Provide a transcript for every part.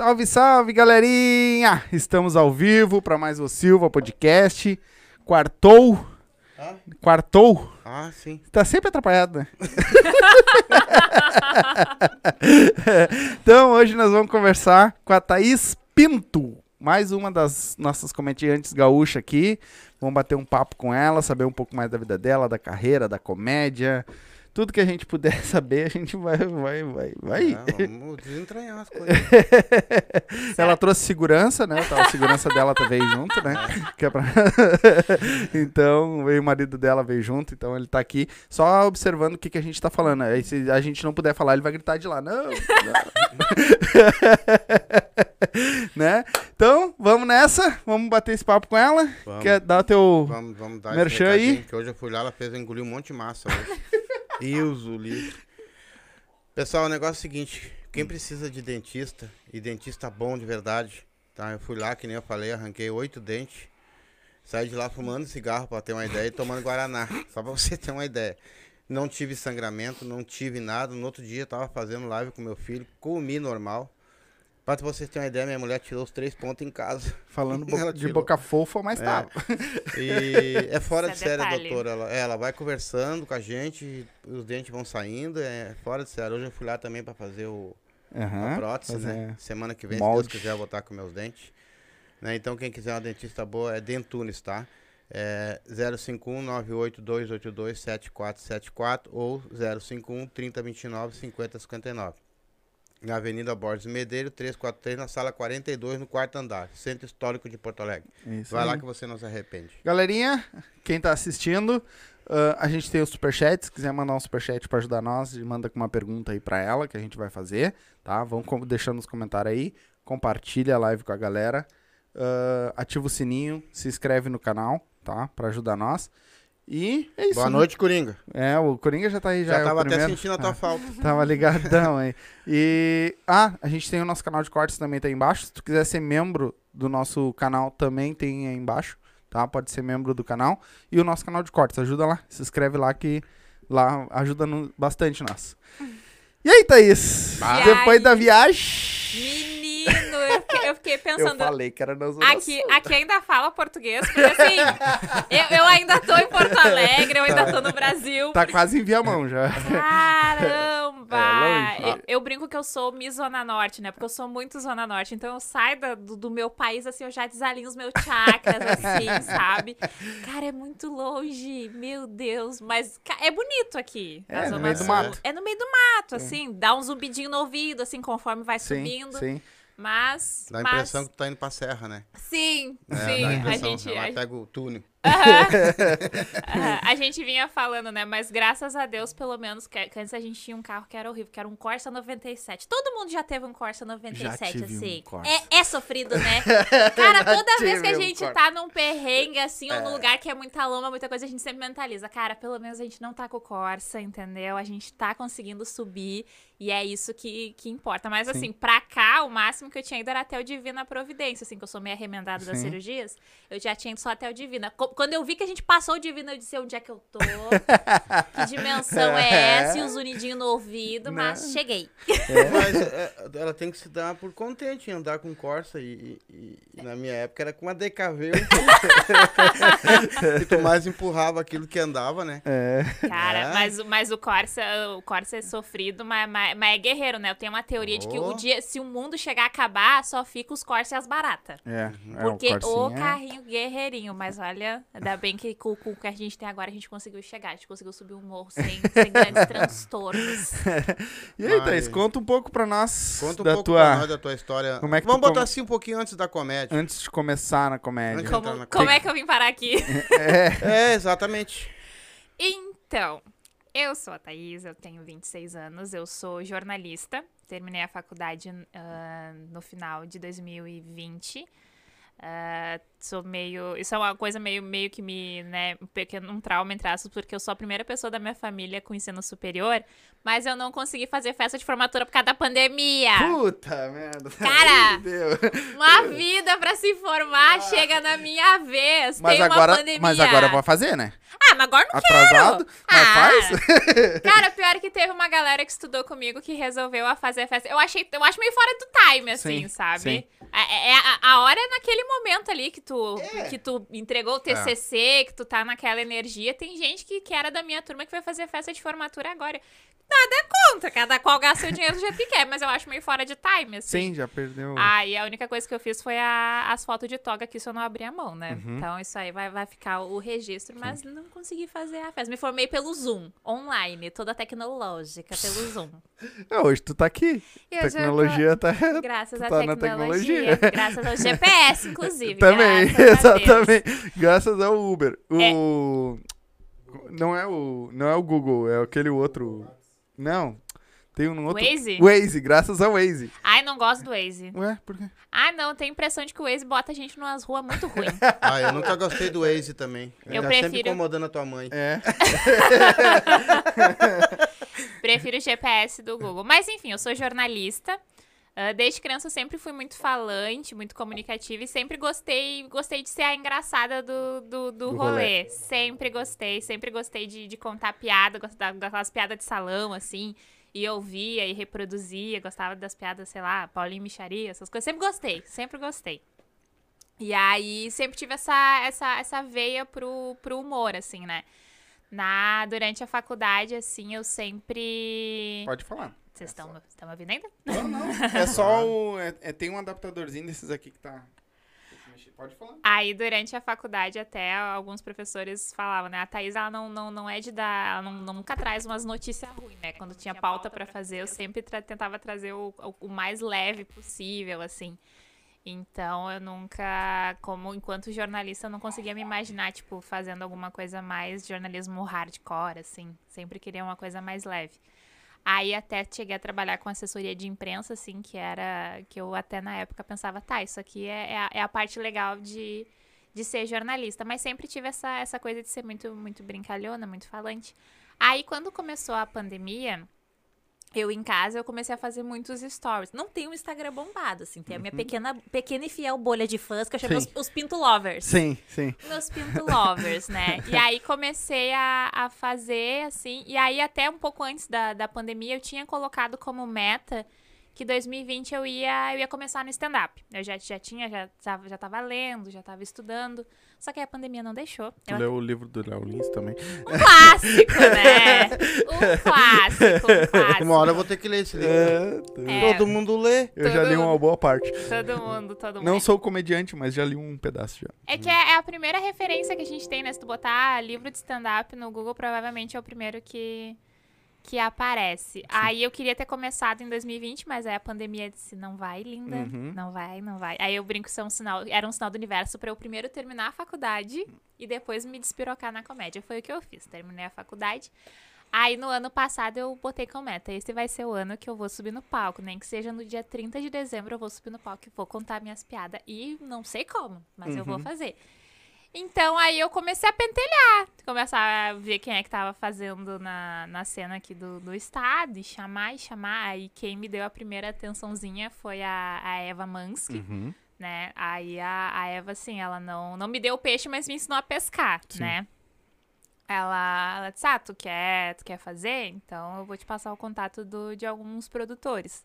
Salve, salve, galerinha! Estamos ao vivo para mais o Silva Podcast. Quartou. Ah, Quartou. ah, sim. Tá sempre atrapalhado, né? então, hoje nós vamos conversar com a Thaís Pinto, mais uma das nossas comediantes gaúchas aqui. Vamos bater um papo com ela, saber um pouco mais da vida dela, da carreira, da comédia. Tudo que a gente puder saber, a gente vai, vai, vai, vai. Ah, vamos desentranhar as coisas. Ela trouxe segurança, né? Tá, a segurança dela tá- veio junto, né? Que é pra... então, veio o marido dela, veio junto, então ele tá aqui só observando o que, que a gente tá falando. Aí se a gente não puder falar, ele vai gritar de lá. Não! não. né? Então, vamos nessa. Vamos bater esse papo com ela. Vamos. Quer dar o teu. Vamos, vamos dar Merchan aí. Que hoje eu fui lá, ela fez engolir um monte de massa hoje. Ilso, li. Pessoal, o negócio é o seguinte. Quem precisa de dentista, e dentista bom de verdade, tá? Eu fui lá, que nem eu falei, arranquei oito dentes. Saí de lá fumando cigarro, pra ter uma ideia, e tomando Guaraná. Só pra você ter uma ideia. Não tive sangramento, não tive nada. No outro dia eu tava fazendo live com meu filho, comi normal. Pra você ter uma ideia, minha mulher tirou os três pontos em casa. Falando bo- de boca fofa, mas É. tá. E é fora Isso de é série, detalhe. doutora. Ela, ela vai conversando com a gente, os dentes vão saindo, é fora de série. Hoje eu fui lá também pra fazer o, a Aham. prótese, né? Semana que vem, molde. se Deus quiser, eu vou estar com meus dentes. Né? Então, quem quiser uma dentista boa é Dentunes, tá? É 051-988282-7474 ou 051-3029-5059. Na Avenida Borges Medeiros, 343, na sala 42, no quarto andar, Centro Histórico de Porto Alegre. Isso Vai aí. lá que você não se arrepende. Galerinha, quem tá assistindo, ah, a gente tem o superchat. Se quiser mandar um superchat pra ajudar nós, manda com uma pergunta aí pra ela que a gente vai fazer, tá? Vão deixando nos comentários aí. Compartilha a live com a galera. ah, ativa o sininho, se inscreve no canal, tá? Pra ajudar nós. E é isso. Boa né? noite, Coringa. É, o Coringa já tá aí, já, Já, é o tava até primeiro. sentindo a tua Ah, falta. Tava ligadão aí. E. Ah, a gente tem o nosso canal de cortes também tá aí embaixo. Se tu quiser ser membro do nosso canal, também tem aí embaixo. Tá? Pode ser membro do canal. E o nosso canal de cortes. Ajuda lá. Se inscreve lá que lá ajuda no- bastante nós. E aí, Thaís? Depois da viagem. Eu fiquei, eu fiquei Eu pensando. falei que era na zona Aqui, aqui ainda fala português, porque assim, eu, eu ainda tô em Porto Alegre, eu ainda tô no Brasil. Tá quase em Viamão já. Caramba! É, longe. eu, eu brinco que eu sou Miss Zona Norte, né? Porque eu sou muito Zona Norte. Então eu saio da- do, do meu país, assim, eu já desalinho os meus chakras, assim, sabe? Cara, é muito longe, meu Deus. Mas é bonito aqui. na É, no Zona meio do Sul. mato. É no meio do mato, assim. Dá um zumbidinho no ouvido, assim, conforme vai Sim, subindo. sim. Mas. Dá a mas- impressão que tu tá indo pra serra, né? Sim, É, sim. dá a A impressão. gente. Ela a- pega o túnel. Aham, a gente vinha falando, né? Mas graças a Deus, pelo menos, que, que antes a gente tinha um carro que era horrível, que era um Corsa 97. Todo mundo já teve um Corsa 97, tive um assim. Corsa. é, é sofrido, né? Cara, toda vez que a um gente Corsa. tá num perrengue, assim, ou num lugar que é muita lama, muita coisa, a gente sempre mentaliza. Cara, pelo menos a gente não tá com o Corsa, entendeu? A gente tá conseguindo subir. E é isso que, que importa. Mas, assim, pra cá, o máximo que eu tinha ido era até o Divina Providência, assim, que eu sou meio arremendada das Sim. cirurgias. Eu já tinha ido só até o Divina. Co- Quando eu vi que a gente passou o Divina, eu disse onde é que eu tô, que dimensão é essa, e os unidinhos no ouvido, mas cheguei. Mas é, ela tem que se dar por contente em andar com Corsa e, e- e na minha época era com uma DKV. e tu mais empurrava aquilo que andava, né? É. Cara, É? mas, mas o Corsa, o Corsa é sofrido, mas, mas, mas é guerreiro, né? Eu tenho uma teoria de que Oh. o dia, se o mundo chegar a acabar, só fica os Corsa e as baratas. É, é Porque o, Corsinha é- carrinho guerreirinho, mas olha, ainda bem que com, com o que a gente tem agora a gente conseguiu chegar, a gente conseguiu subir um morro sem, sem grandes transtornos. E aí, Thaís, conta um pouco pra nós Conta um da pouco tua. pra nós da tua história. Como é que Vamos botar come- assim um pouquinho antes da comédia. Antes de começar na comédia. Como, na como é que eu vim parar aqui? É, exatamente. Então, eu sou a Thaís, eu tenho 26 anos, eu sou jornalista, terminei a faculdade ah, no final de 2020. Ah, sou meio. Isso é uma coisa meio, meio que me. né, um pequeno um trauma, entre aspas, porque eu sou a primeira pessoa da minha família com ensino superior, mas eu não consegui fazer festa de formatura por causa da pandemia. Puta merda. Cara! Uma vida pra se formar chega na minha vez. Mas Tem uma agora, pandemia. mas agora eu vou fazer, né? Ah, mas agora não Atrasado, mas Ah. faz. Cara, pior que teve uma galera que estudou comigo que resolveu a fazer festa. Eu achei, eu acho meio fora do time, assim, Sim, sabe? sim. É, é a, a hora é naquele momento ali que tu, É. que tu entregou o TCC, que tu tá naquela energia. Tem gente que, que era da minha turma que vai fazer festa de formatura agora. Nada contra, cada qual gasta o dinheiro do jeito que quer, mas eu acho meio fora de time, assim. Sim, já perdeu. Ah, e a única coisa que eu fiz foi a- as fotos de toga, que isso eu não abri a mão, né? Uhum. Então isso aí vai, vai ficar o registro, mas não consegui fazer a festa. Me formei pelo Zoom, online, toda tecnológica, pelo Zoom. Ah, hoje tu tá aqui. Eu tô- Tecnologia tá. Graças tu à tá na tecnologia. tecnologia. Graças ao GPS, inclusive. Também, graças exatamente. Graças ao Uber. É. O. Não é o. Não é o Google, é aquele outro. Não. Tem um outro. Waze? Waze, graças ao Waze. Ai, não gosto do Waze. Ué, por quê? Ai, não, tenho a impressão de que o Waze bota a gente numas ruas muito ruins. Ah, eu nunca gostei do Waze também. Eu tá sempre prefiro- incomodando a tua mãe. É. Prefiro o GPS do Google. Mas enfim, eu sou jornalista. Ah, desde criança eu sempre fui muito falante, muito comunicativa e sempre gostei, gostei de ser a engraçada do, do, do Do rolê. Sempre gostei, sempre gostei de, de contar piada, gostava daquelas piadas de salão, assim. E ouvia e reproduzia, gostava das piadas, sei lá, Paulinho Micharia, essas coisas. Sempre gostei, sempre gostei. E aí sempre tive essa, essa, essa veia pro, pro humor, assim, né? Na, durante a faculdade, assim, eu sempre. Pode falar. Vocês estão estão me ouvindo ainda? Não, não. É só o. é- é- tem um adaptadorzinho desses aqui que tá. Pode falar. Aí, durante a faculdade, até alguns professores falavam, né? A Thaís, ela não, não, não é de dar. Ela não, nunca traz umas notícias ruins, né? Quando tinha pauta pra fazer, eu sempre tra- tentava trazer o, o, o mais leve possível, assim. Então, eu nunca, como enquanto jornalista, eu não conseguia me imaginar, tipo, fazendo alguma coisa mais jornalismo hardcore, assim. Sempre queria uma coisa mais leve. Aí até cheguei a trabalhar com assessoria de imprensa, assim, que era. que eu até na época pensava, tá, isso aqui é, é, a, é a parte legal de, de ser jornalista. Mas sempre tive essa, essa coisa de ser muito, muito brincalhona, muito falante. Aí quando começou a pandemia, eu em casa eu comecei a fazer muitos stories. Não tem um Instagram bombado, assim, tem a minha pequena, pequena e fiel bolha de fãs, que eu chamo os, os Pinto Lovers Sim, sim. meus Pinto Lovers, né? E aí comecei a, a fazer, assim. E aí, até um pouco antes da, da pandemia, eu tinha colocado como meta que 2020 eu ia, eu ia começar no stand-up. Eu já, já tinha, já tava, já tava lendo, já tava estudando. Só que aí a pandemia não deixou. Tu Eu- leu o livro do Léo Lins também. um clássico, né? Um clássico, um clássico. Uma hora eu vou ter que ler esse livro. É. Todo mundo lê. Eu já li uma boa parte. Todo mundo, todo mundo. Não sou comediante, mas já li um pedaço já. É que é, é a primeira referência que a gente tem, né? Se tu botar livro de stand-up no Google, provavelmente é o primeiro que, que aparece. Aí eu queria ter começado em 2020, mas aí a pandemia disse, não vai, linda. Uhum. Não vai, não vai. Aí eu brinco que é um sinal, era um sinal do universo pra eu primeiro terminar a faculdade e depois me despirocar na comédia. Foi o que eu fiz. Terminei a faculdade. Aí no ano passado eu botei como meta. Esse vai ser o ano que eu vou subir no palco. Nem que seja no dia 30 de dezembro eu vou subir no palco e vou contar minhas piadas. E não sei como, mas eu vou fazer. Então aí eu comecei a pentelhar. Começar a ver quem é que tava fazendo na, na cena aqui do, do estado. E chamar e chamar. Aí quem me deu a primeira atençãozinha foi a, a Eva Mansky Uhum. né? Aí a, a Eva, assim, ela não, não me deu o peixe, mas me ensinou a pescar, Sim. né? Ela, ela disse, ah, tu quer, tu quer fazer? Então eu vou te passar o contato do, de alguns produtores.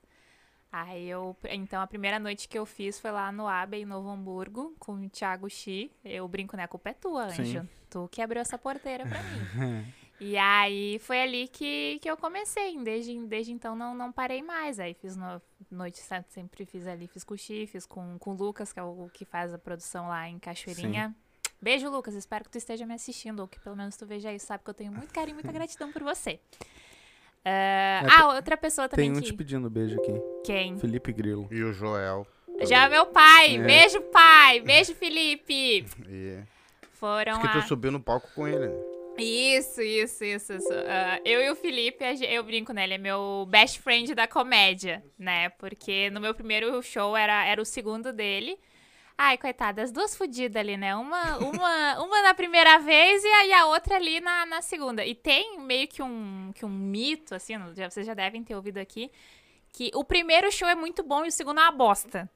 Aí eu, então a primeira noite que eu fiz foi lá no Abe, em Novo Hamburgo, com o Thiago Xi. Eu brinco, né? A culpa é tua, Sim. Anjo. Tu que abriu essa porteira pra mim. E aí foi ali que, que eu comecei. Desde, desde então não, não parei mais. Aí fiz no, noite sempre, sempre fiz ali, fiz com o Xi, fiz com, com o Lucas, que é o que faz a produção lá em Cachoeirinha. Beijo, Lucas. Espero que tu esteja me assistindo, ou que pelo menos tu veja isso. Sabe que eu tenho muito carinho e muita gratidão por você. Ah, É, ah, outra pessoa também Tem um que... te pedindo beijo aqui. Quem? Felipe Grilo. E o Joel. Já meu pai. É. Beijo, pai. Beijo, Felipe. E... Foram Acho que a... tu subiu no palco com ele. né? Isso, isso, isso. isso. Ah, eu e o Felipe, eu brinco, né? Ele é meu best friend da comédia, né? Porque no meu primeiro show era, era o segundo dele. Ai, coitada, as duas fodidas ali, né? Uma, uma, uma na primeira vez e a, e a outra ali na, na segunda. E tem meio que um, que um mito, assim, já- vocês já devem ter ouvido aqui, que o primeiro show é muito bom e o segundo é uma bosta.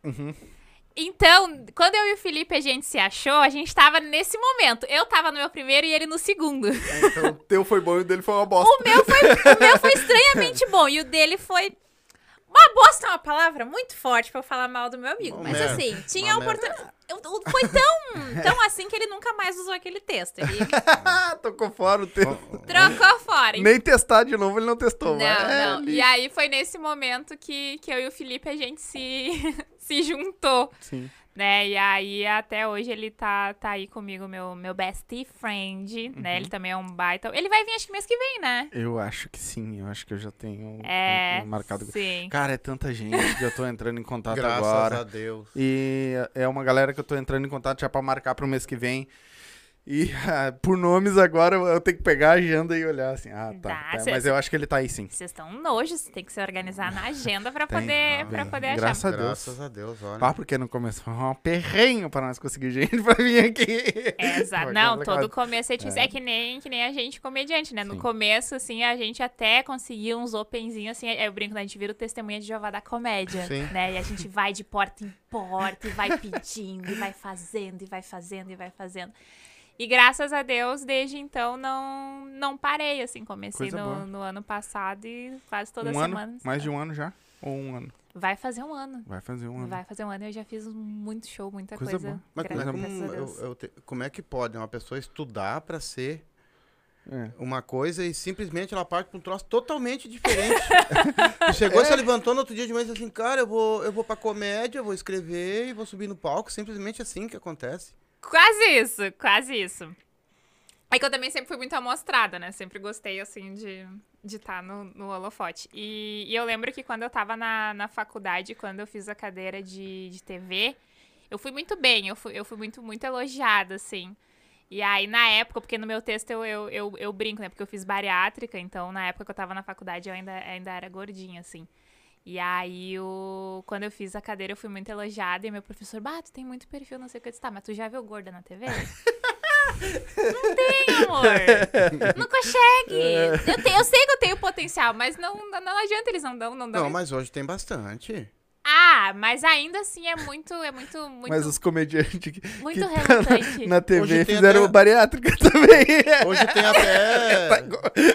Então, quando eu e o Felipe a gente se achou, a gente tava nesse momento. Eu tava no meu primeiro e ele no segundo. Então o teu foi bom e o dele foi uma bosta. O meu foi, o meu foi estranhamente bom e o dele foi. Uma bosta é uma palavra muito forte pra eu falar mal do meu amigo. Uma mas merda. assim, tinha a Uma merda. oportunidade. Foi tão, tão assim que ele nunca mais usou aquele texto. Ele Ah, tocou fora o teu. trocou fora. Nem testar de novo ele não testou. Não, mas é não. E aí foi nesse momento que, que eu e o Felipe a gente se, se juntou. Sim. Né? E aí, até hoje, ele tá, tá aí comigo, meu, meu bestie friend, né? Uhum. Ele também é um baita. Ele vai vir acho que mês que vem, né? Eu acho que sim, eu acho que eu já tenho É. marcado. Sim. Cara, é tanta gente que eu tô entrando em contato Graças agora. a Deus. E é uma galera que eu tô entrando em contato já pra marcar pro mês que vem. E ah, por nomes agora eu- tenho que pegar a agenda e olhar assim. Ah, tá. Tá, tá, cê- mas eu acho que ele tá aí sim. Vocês estão nojos, você tem que se organizar na agenda pra Tem. poder, Ah, pra poder achar. Graças a Deus. Graças a Deus, olha. Ah, porque no começo foi um perrenho pra nós conseguir gente pra vir aqui. É, Exato. Não, todo começo é. É. É, que, nem, que nem a gente comediante, né? No Sim. começo, assim, a gente até conseguia uns openzinhos, assim, eu brinco, né? a gente vira o testemunha de Jeová da comédia, Sim. né? E a gente vai de porta em porta e vai pedindo, e vai fazendo, e vai fazendo, e vai fazendo. E graças a Deus, desde então, não, não parei, assim. Comecei no, no ano passado e quase toda um semana. ano? Mais de um ano já? Ou um ano? Vai fazer um ano. Vai fazer um ano. Vai fazer um ano e eu já fiz muito show, muita Coisa coisa. Mas como é, eu- eu te- como é que pode uma pessoa estudar pra ser É. uma coisa e simplesmente ela parte pra um troço totalmente diferente? Chegou, se levantou no outro dia de manhã e disse assim, cara, eu vou, eu vou pra comédia, eu vou escrever e vou subir no palco. Simplesmente assim que acontece. Quase isso, quase isso. É que eu também sempre fui muito amostrada, né? Sempre gostei, assim, de de estar no, no holofote. E, e eu lembro que quando eu tava na, na faculdade, quando eu fiz a cadeira de, de TV, eu fui muito bem, eu fui, eu fui muito, muito elogiada, assim. E aí, na época, porque no meu texto eu, eu, eu, eu brinco, né? Porque eu fiz bariátrica, então na época que eu tava na faculdade eu ainda, ainda era gordinha, assim. E aí, o... quando eu fiz a cadeira, eu fui muito elogiada. E meu professor, bah, tu tem muito perfil, não sei o que. Eu disse, tá, mas tu já viu gorda na TV? não tem, amor. Não consegue. Eu, te- eu sei que eu tenho potencial, mas não, não, não adianta, eles não dão, não dão. Não, mas hoje tem bastante. Ah, mas ainda assim é muito, é muito, muito, Mas os comediantes que, muito que relutante. na TV Hoje tem fizeram até- bariátrica também. Hoje tem até. Tá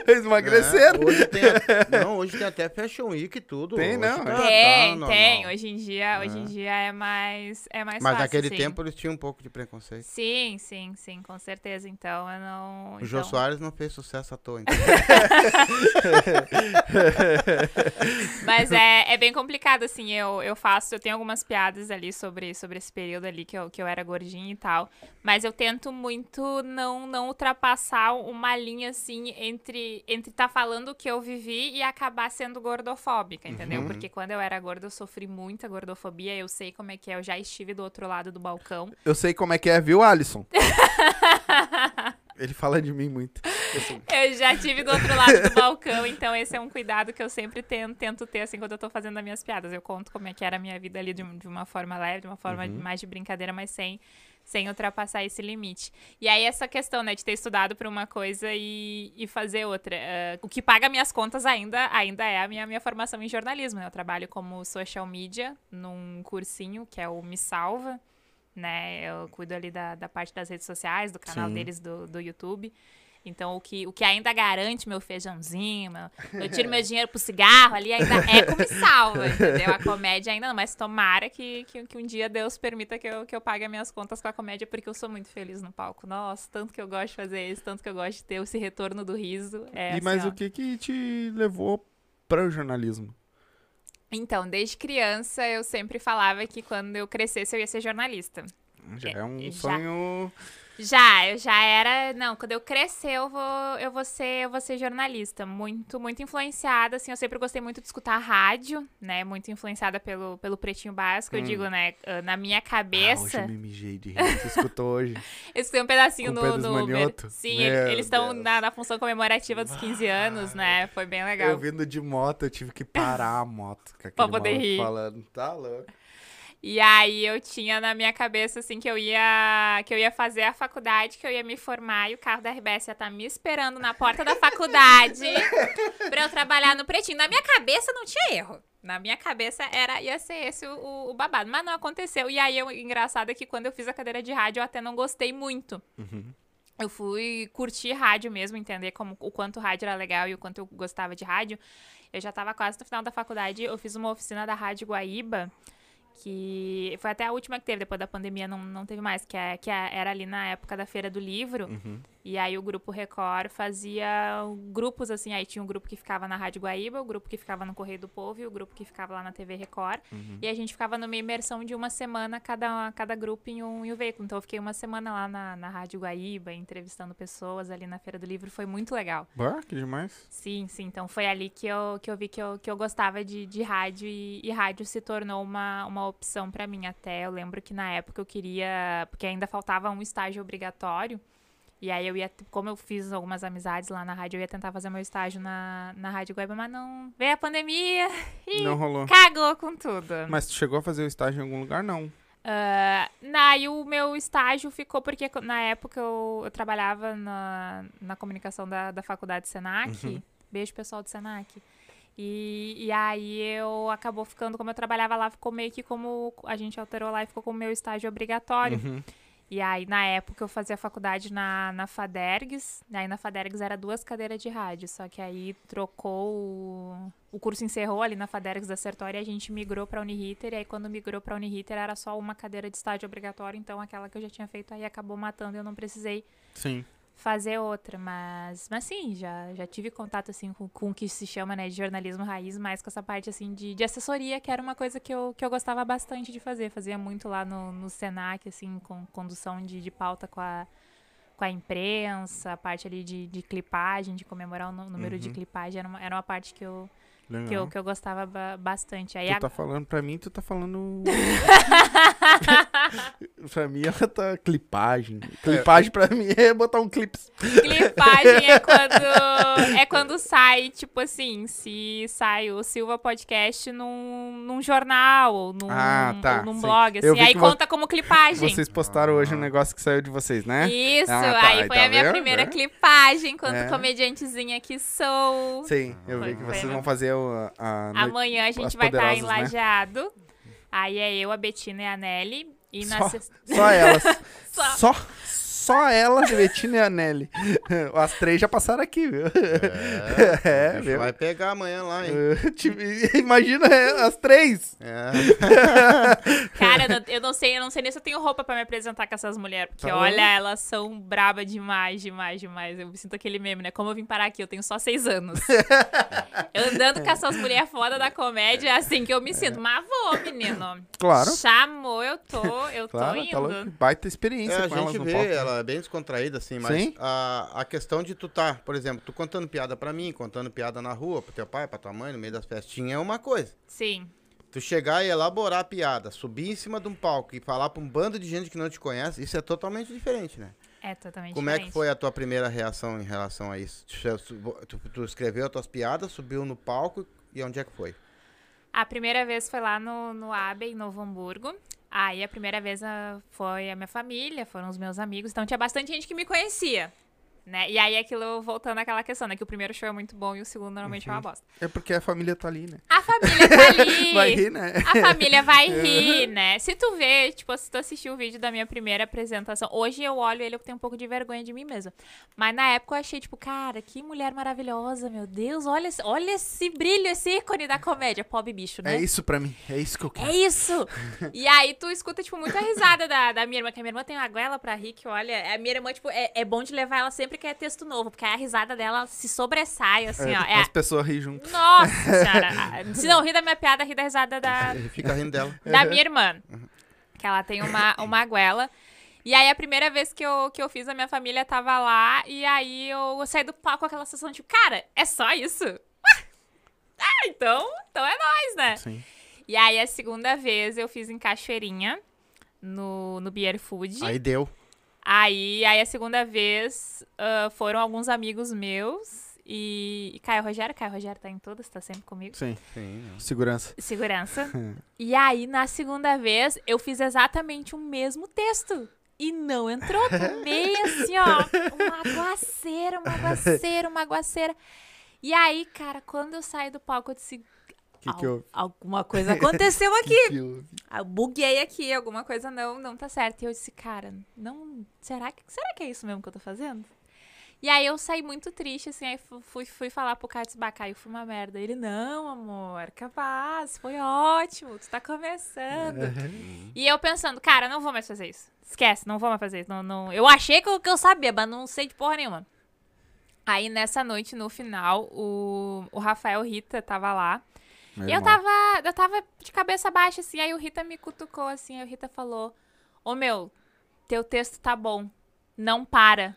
Eles emagreceram. né? Hoje tem a- Não, hoje tem até Fashion Week e tudo. Tem, Hoje não, tá- é. tá Tem, tem. Hoje em dia, hoje em É. dia é mais, é mais Mas fácil, naquele sim. tempo eles tinham um pouco de preconceito. Sim, sim, sim, com certeza. Então eu não. O Jô então... Soares não fez sucesso à toa, então. Mas é, é bem complicado, assim, eu, eu faço, eu tenho algumas piadas ali sobre, sobre esse período ali que eu, que eu era gordinha e tal, mas eu tento muito não, não ultrapassar uma linha, assim, entre entre tá falando o que eu vivi e acabar sendo gordofóbica, entendeu? Uhum. Porque quando eu era gorda, eu sofri muita gordofobia, eu sei como é que é, eu já estive do outro lado do balcão. Eu sei como é que é, viu, Alisson? Ele fala de mim muito. Eu já tive do outro lado do balcão, então esse é um cuidado que eu sempre tento, tento ter, assim, quando eu tô fazendo as minhas piadas. Eu conto como é que era a minha vida ali de, de uma forma leve, de uma forma mais de brincadeira, mas sem, sem ultrapassar esse limite. E aí, essa questão, né, de ter estudado por uma coisa e, e fazer outra. Ah, o que paga minhas contas ainda, ainda é a minha, minha formação em jornalismo, né? Eu trabalho como social media num cursinho que é o Me Salva, né? Eu cuido ali da, da parte das redes sociais, do canal Sim. deles do, do YouTube. Então, o que, o que ainda garante meu feijãozinho, meu- eu tiro meu dinheiro pro cigarro ali, ainda é como me salva, entendeu? A comédia ainda não, mas tomara que, que, que um dia Deus permita que eu, que eu pague as minhas contas com a comédia, porque eu sou muito feliz no palco. Nossa, tanto que eu gosto de fazer isso, tanto que eu gosto de ter esse retorno do riso. É, e assim, mas ó. o que que te levou para o jornalismo? Então, desde criança, eu sempre falava que quando eu crescesse, eu ia ser jornalista. Já é um já. sonho. Já, eu já era. Não, quando eu crescer, eu vou, eu vou ser, eu vou ser jornalista. Muito, muito influenciada, assim. Eu sempre gostei muito de escutar rádio, né? Muito influenciada pelo, pelo pretinho básico. Eu Hum. digo, né? ah, Na minha Ah, hoje cabeça. eu me mijei de rir. Você escutou hoje? eu escutei um pedacinho Com no. No Esmanioto? Sim, Meu ele- eles estão na, na função comemorativa dos 15 anos, né? Foi bem legal. Eu vindo de moto, eu tive que parar a moto. Com Pra poder rir. Falando, tá louco. E aí eu tinha na minha cabeça assim que eu ia que eu ia fazer a faculdade, que eu ia me formar e o carro da RBS ia estar me esperando na porta da faculdade pra eu trabalhar no pretinho. Na minha cabeça não tinha erro. Na minha cabeça era ia ser esse o, o babado, mas não aconteceu. E aí o engraçado é que quando eu fiz a cadeira de rádio eu até não gostei muito. Eu fui curtir rádio mesmo, entender como, o quanto rádio era legal e o quanto eu gostava de rádio. Eu já estava quase no final da faculdade, eu fiz uma oficina da Rádio Guaíba, que foi até a última que teve, depois da pandemia não, não teve mais, que, é, que é- era ali na época da Feira do Livro. E aí o Grupo Record fazia grupos assim, aí tinha um grupo que ficava na Rádio Guaíba, o grupo que ficava no Correio do Povo e o grupo que ficava lá na TV Record. E a gente ficava numa imersão de uma semana, cada, cada grupo em um, em um veículo. Então eu fiquei uma semana lá na, na Rádio Guaíba, entrevistando pessoas ali na Feira do Livro, foi muito legal. Bah, que demais. Sim, sim. Então foi ali que eu, que eu vi que eu, que eu gostava de, de rádio e, e rádio se tornou uma, uma opção pra mim até. Eu lembro que na época eu queria, porque ainda faltava um estágio obrigatório. E aí eu ia, como eu fiz algumas amizades lá na rádio, eu ia tentar fazer meu estágio na, na Rádio Guaíba, mas não. Veio a pandemia e Não rolou. cagou com tudo. Mas tu chegou a fazer o estágio em algum lugar? Não. Ah, Daí o meu estágio ficou porque na época eu, eu trabalhava na, na comunicação da, da faculdade Senac. Beijo, pessoal do Senac. E, e aí eu acabou ficando, como eu trabalhava lá, ficou meio que como a gente alterou lá e ficou como meu estágio obrigatório. Uhum. E aí, na época, eu fazia faculdade na, na Fadergs. Aí na Fadergs era duas cadeiras de rádio. Só que aí trocou. O, o curso encerrou ali na Fadergs da Sertória e a gente migrou pra Uniriter. E aí, quando migrou pra Uniriter, era só uma cadeira de estágio obrigatório. Então, aquela que eu já tinha feito aí acabou matando eu não precisei Sim. Fazer outra. Mas, mas sim, já, já tive contato, assim, com, com o que se chama, né, de jornalismo raiz, mais com essa parte, assim, de, de assessoria, que era uma coisa que eu, que eu gostava bastante de fazer. Fazia muito lá no, no Senac, assim, com condução de, de pauta com a, com a imprensa, a parte ali de, de clipagem, de comemorar o número de clipagem, era uma, era uma parte que eu, Legal. que eu, que eu gostava ba- bastante. Aí Tu a- tá falando pra mim, tu tá falando. pra mim, ela tá. Clipagem. Clipagem pra mim é botar um clipe. Clipagem é quando é quando sai, tipo assim, se sai o Silva Podcast num, num jornal ou num, Ah, tá, ou num blog, assim, aí conta como clipagem. Vocês postaram hoje um negócio que saiu de vocês, né? Isso, Ah, tá, aí foi tá a minha vendo, primeira né? clipagem, enquanto É. comediantezinha que sou. Sim, eu Foi- vi que vocês a vão fazer o, a noite- Amanhã a gente vai estar em poderosas, né? Lajeado. Aí é eu, a Betina e a Nelly. E na Só, sexta- só elas. Só. só. Só elas, Betina e a Nelly. As três já passaram aqui, viu? É, É, viu? vai pegar amanhã lá, hein? Tive- Imagina é, as três. É. Cara, eu não, eu não sei, eu não sei nem se eu tenho roupa pra me apresentar com essas mulheres. Porque, Tá olha, elas são braba demais, demais, demais. Eu me sinto aquele meme, né? Como eu vim parar aqui, eu tenho só seis anos. Andando com essas mulheres foda da comédia, é assim que eu me sinto. Mas vou, menino. Claro. Chamou, eu tô, eu tô Claro, indo. tá. Baita experiência É, a com elas gente no vê, palco. Ela é bem descontraída, assim, mas Sim. a, a questão de tu tá, por exemplo, tu contando piada pra mim, contando piada na rua, pro teu pai, pra tua mãe, no meio das festinhas, é uma coisa. Sim. Tu chegar e elaborar a piada, subir em cima de um palco e falar pra um bando de gente que não te conhece, isso é totalmente diferente, né? É totalmente Como é diferente. que foi a tua primeira reação em relação a isso? Tu, tu- tu escreveu as tuas piadas, subiu no palco e onde é que foi? A primeira vez foi lá no, no ABE, em Novo Hamburgo. Aí a primeira vez ah, foi a minha família, foram os meus amigos. Então tinha bastante gente que me conhecia. Né? E aí aquilo, voltando àquela questão, né? Que o primeiro show é muito bom e o segundo normalmente é uma bosta. É porque a família tá ali, né? A família tá ali. Vai rir, né? A família vai rir, né? Se tu vê, tipo, se tu assistir o vídeo da minha primeira apresentação, hoje eu olho ele, eu tenho um pouco de vergonha de mim mesma. Mas na época eu achei, tipo, cara, que mulher maravilhosa, meu Deus, olha, esse- olha esse brilho, esse ícone da comédia, pobre bicho, né? É isso pra mim. É isso que eu quero. É isso! e aí tu escuta, tipo, muita risada da, da minha irmã, que a minha irmã tem uma goela pra rir, que olha, a minha irmã, tipo, é, é bom de levar ela sempre que é texto novo, porque a risada dela se sobressai, assim, É, ó. É, As pessoas riem junto. Nossa senhora! Ah, Se não rir da minha piada, ri da risada da, fica rindo dela. da minha irmã. Que ela tem uma, uma goela. E aí, a primeira vez que eu, que eu fiz, a minha família tava lá. E aí, eu saí do palco com aquela sensação, tipo, cara, é só isso? ah, então, então é nóis, né? Sim. E aí, a segunda vez, eu fiz em Cachoeirinha, no, no Beer Food. Aí deu. Aí, aí a segunda vez ah, foram alguns amigos meus E, e Caio Rogério, Caio Rogério tá em todas, tá sempre comigo. Sim. Sim. Segurança. Segurança. e aí, na segunda vez, eu fiz exatamente o mesmo texto. E não entrou. Tomei assim, ó. Uma aguaceira, uma aguaceira, uma aguaceira. E aí, cara, quando eu saí do palco, eu disse. Que que "Al- houve? Alguma coisa aconteceu aqui. Que houve? Ah, Eu buguei aqui, alguma coisa não, não tá certo. E eu disse, cara, não. Será que, será que é isso mesmo que eu tô fazendo? E aí eu saí muito triste, assim, aí fu- fui, fui falar pro Carlos Bacai, fui uma merda. Ele, não, amor, capaz, foi ótimo, tu tá começando. E eu pensando, cara, não vou mais fazer isso. Esquece, não vou mais fazer isso. Não, não... Eu achei que eu, que eu sabia, mas não sei de porra nenhuma. Aí nessa noite, no final, o, o Rafael Rita tava lá. Meu E eu tava, eu tava de cabeça baixa, assim, aí o Rita me cutucou, assim, aí o Rita falou, ô meu, teu texto tá bom, não para,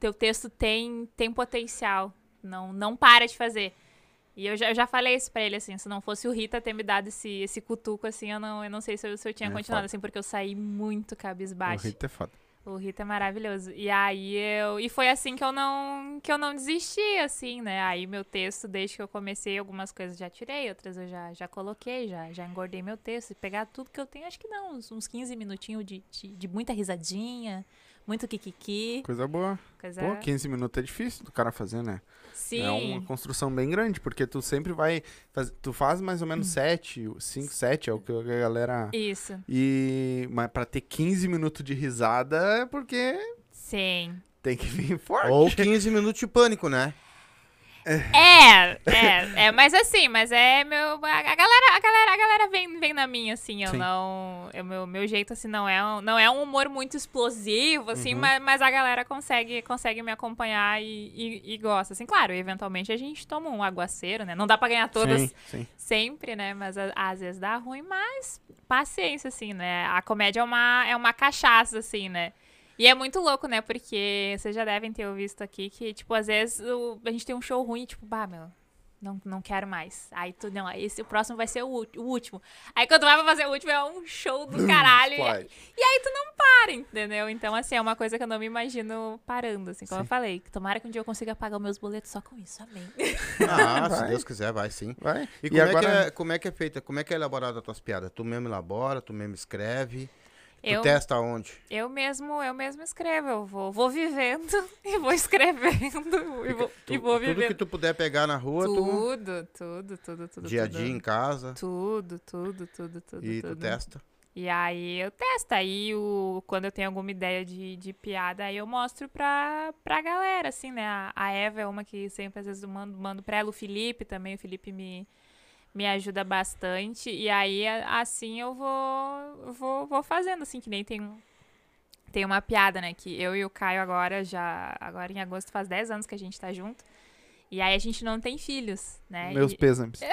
teu texto tem, tem potencial, não, não para de fazer. E eu já, eu já falei isso pra ele, assim, se não fosse o Rita ter me dado esse, esse cutuco, assim, eu não, eu não sei se eu, se eu tinha É continuado, foda. assim, porque eu saí muito O cabisbaixo. Rita é foda. O Rita é maravilhoso. E aí eu. E foi assim que eu não que eu não desisti, assim, né? Aí meu texto, desde que eu comecei, algumas coisas já tirei, outras eu já, já coloquei, já, já engordei meu texto. E pegar tudo que eu tenho, acho que não, uns, uns 15 minutinhos de, de, de muita risadinha, muito kikiki. Coisa boa. Coisa. Pô, 15 minutos é difícil do cara fazer, né? Sim. É uma construção bem grande, porque tu sempre vai. faz- tu faz mais ou Hum. menos 7, 5, 7, é o que a galera. Isso. E. Mas pra ter 15 minutos de risada é porque Sim. tem que vir forte. Ou 15 minutos de pânico, né? É, é, é, mas assim, mas é meu. A galera, a galera, a galera vem, vem na minha, assim, eu Sim. não. O meu, meu jeito, assim, não é, um, não é um humor muito explosivo, assim, Uhum. mas, mas a galera consegue, consegue me acompanhar e, e, e gosta. Assim, claro, eventualmente a gente toma um aguaceiro, né? Não dá pra ganhar todas Sim, sim. sempre, né? Mas a- às vezes dá ruim, mas paciência, assim, né? A comédia é uma, é uma cachaça, assim, né? E é muito louco, né? Porque vocês já devem ter visto aqui que, tipo, às vezes o- a gente tem um show ruim e, tipo, bah, meu, não, não quero mais. Aí tu, não, esse o próximo vai ser o, o último. Aí quando vai pra fazer o último é um show do caralho. e, e aí tu não para, entendeu? Então, assim, é uma coisa que eu não me imagino parando, assim, como Sim. eu falei. Tomara que um dia eu consiga pagar os meus boletos só com isso, amém. Ah, se. Deus quiser, vai sim. Vai. E, E, como, agora. é que é, como é que é feita? Como é que é elaborada as tuas piadas? Tu mesmo elabora, tu mesmo escreve? Tu Eu, testa onde? Eu mesmo, eu mesmo escrevo, eu vou, vou vivendo e vou escrevendo e vou, Tu- e vou tudo que vivendo. tu puder pegar na rua, tu Tudo, tudo, tudo, tudo. dia a tudo. dia em casa Tudo, tudo, tudo, tudo, e tu tudo. testa. E aí eu testo, aí o, quando eu tenho alguma ideia de, de piada, aí eu mostro pra, pra galera, assim, né? A, a Eva é uma que sempre, às vezes, eu mando, mando pra ela, o Felipe também, o Felipe me, me ajuda bastante. E aí, assim, eu vou, vou, vou fazendo, assim, que nem tem um- Tem uma piada, né? Que eu e o Caio agora já. Agora em agosto faz 10 anos que a gente tá junto. E aí a gente não tem filhos, né? Meus E- pêsames.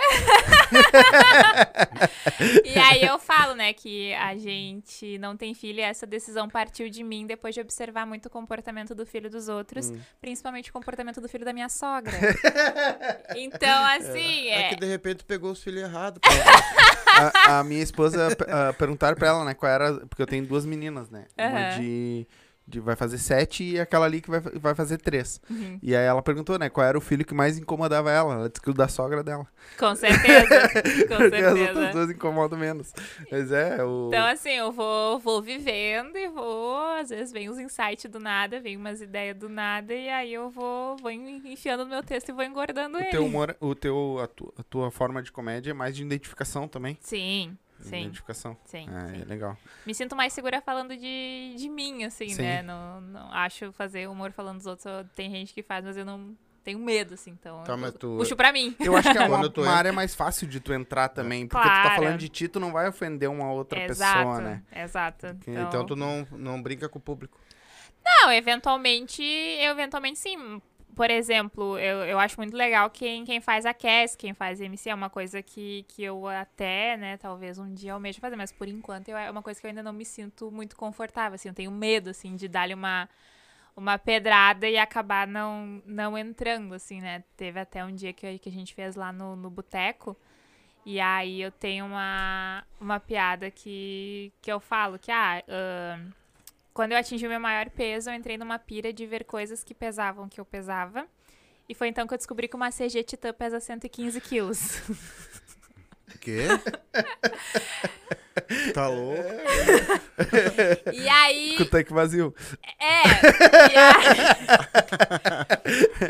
e aí eu falo, né, que a gente não tem filho e essa decisão partiu de mim depois de observar muito o comportamento do filho dos outros, Hum. principalmente o comportamento do filho da minha sogra. então, assim, É é. que de repente pegou os filhos errados. a, a minha esposa uh, perguntaram pra ela, né, qual era. Porque eu tenho duas meninas, né? Uma Aham. de, de. Vai fazer sete e aquela ali que vai, vai fazer três. Uhum. E aí ela perguntou, né, qual era o filho que mais incomodava ela. Ela disse que o da sogra dela. Com certeza. Com Porque as outras certeza. duas incomodam menos. Mas é, o. Então, assim, eu vou, vou vivendo e vou, às vezes vem uns insights do nada, vem umas ideias do nada, e aí eu vou, vou enfiando no meu texto e vou engordando o ele. teu humor, o teu, a, tu- a tua forma de comédia é mais de identificação também. Sim, sim, Identificação. sim. É, sim. é legal. Me sinto mais segura falando de, de mim, assim, Sim. né? Não, não acho fazer humor falando dos outros. Tem gente que faz, mas eu não tenho medo, assim. Então, Tá, eu tu- puxo pra mim. Eu acho que é uma, uma área mais fácil de tu entrar também. Porque tu tá Claro. falando de ti, tu não vai ofender uma outra exato, pessoa, né? exato. Então, Então tu não, não brinca com o público. Não, eventualmente, eu eventualmente sim. Por exemplo, eu, eu acho muito legal quem, quem faz a cast, quem faz MC, é uma coisa que, que eu até, né, talvez um dia almejo fazer, mas por enquanto eu- é uma coisa que eu ainda não me sinto muito confortável, assim, eu tenho medo, assim, de dar-lhe uma, uma pedrada e acabar não, não entrando, assim, né. Teve até um dia que, que a gente fez lá no, no boteco, e aí eu tenho uma, uma piada que, que eu falo que, ah, ahn, quando eu atingi o meu maior peso, eu entrei numa pira de ver coisas que pesavam que eu pesava. E foi então que eu descobri que uma CG Titan pesa 115 quilos. O quê? tá louco? E aí. Com o tanque vazio. É. E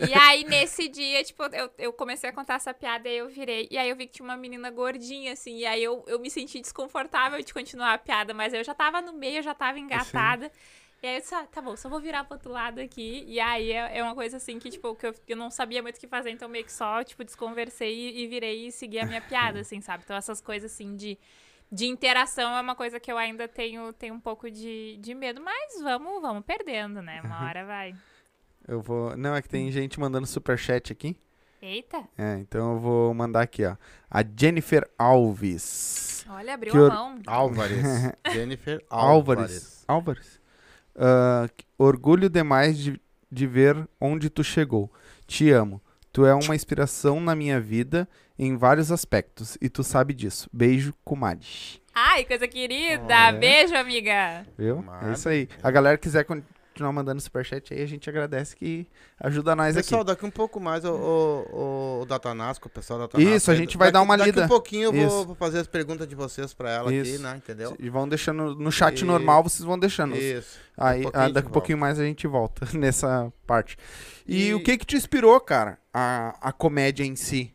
aí, e aí, nesse dia, tipo, eu, eu comecei a contar essa piada e eu virei. E aí eu vi que tinha uma menina gordinha, assim. E aí eu, eu me senti desconfortável de continuar a piada, mas eu já tava no meio, eu já tava engatada. E aí eu disse, ah, tá bom, só vou virar pro outro lado aqui. E aí é, é uma coisa assim que, tipo, que eu, eu não sabia muito o que fazer, então meio que só, tipo, desconversei e, e virei e segui a minha piada, assim, sabe? Então essas coisas assim de, de interação é uma coisa que eu ainda tenho, tenho um pouco de, de medo, mas vamos, vamos perdendo, né? Uma hora vai. Eu vou. Não, é que tem gente mandando superchat aqui. Eita, É, então eu vou mandar aqui, ó. A Jennifer Alves. olha, abriu Que a or- mão. Álvares. Jennifer Álvares. Álvares. Álvares. Ah, orgulho demais de, de ver onde tu chegou. Te amo. Tu é uma inspiração na minha vida em vários aspectos. E tu sabe disso. Beijo, comadre. Ai, coisa querida! Olha. Beijo, amiga! Viu? É isso aí. A galera que quiser continuar mandando superchat aí, a gente agradece que ajuda nós Pessoal, aqui. daqui um pouco mais o, o, o Datanasco, o pessoal da Datanasco. Isso, a gente vai dar uma Daqui lida. um pouquinho eu vou, fazer as perguntas de vocês pra ela aqui, Isso. né? Entendeu? E vão deixando no chat E- normal, vocês vão deixando. Isso. Aí, ah, a gente daqui volta. pouquinho mais a gente volta nessa parte. E, E- o que que te inspirou, cara? A, a comédia em si?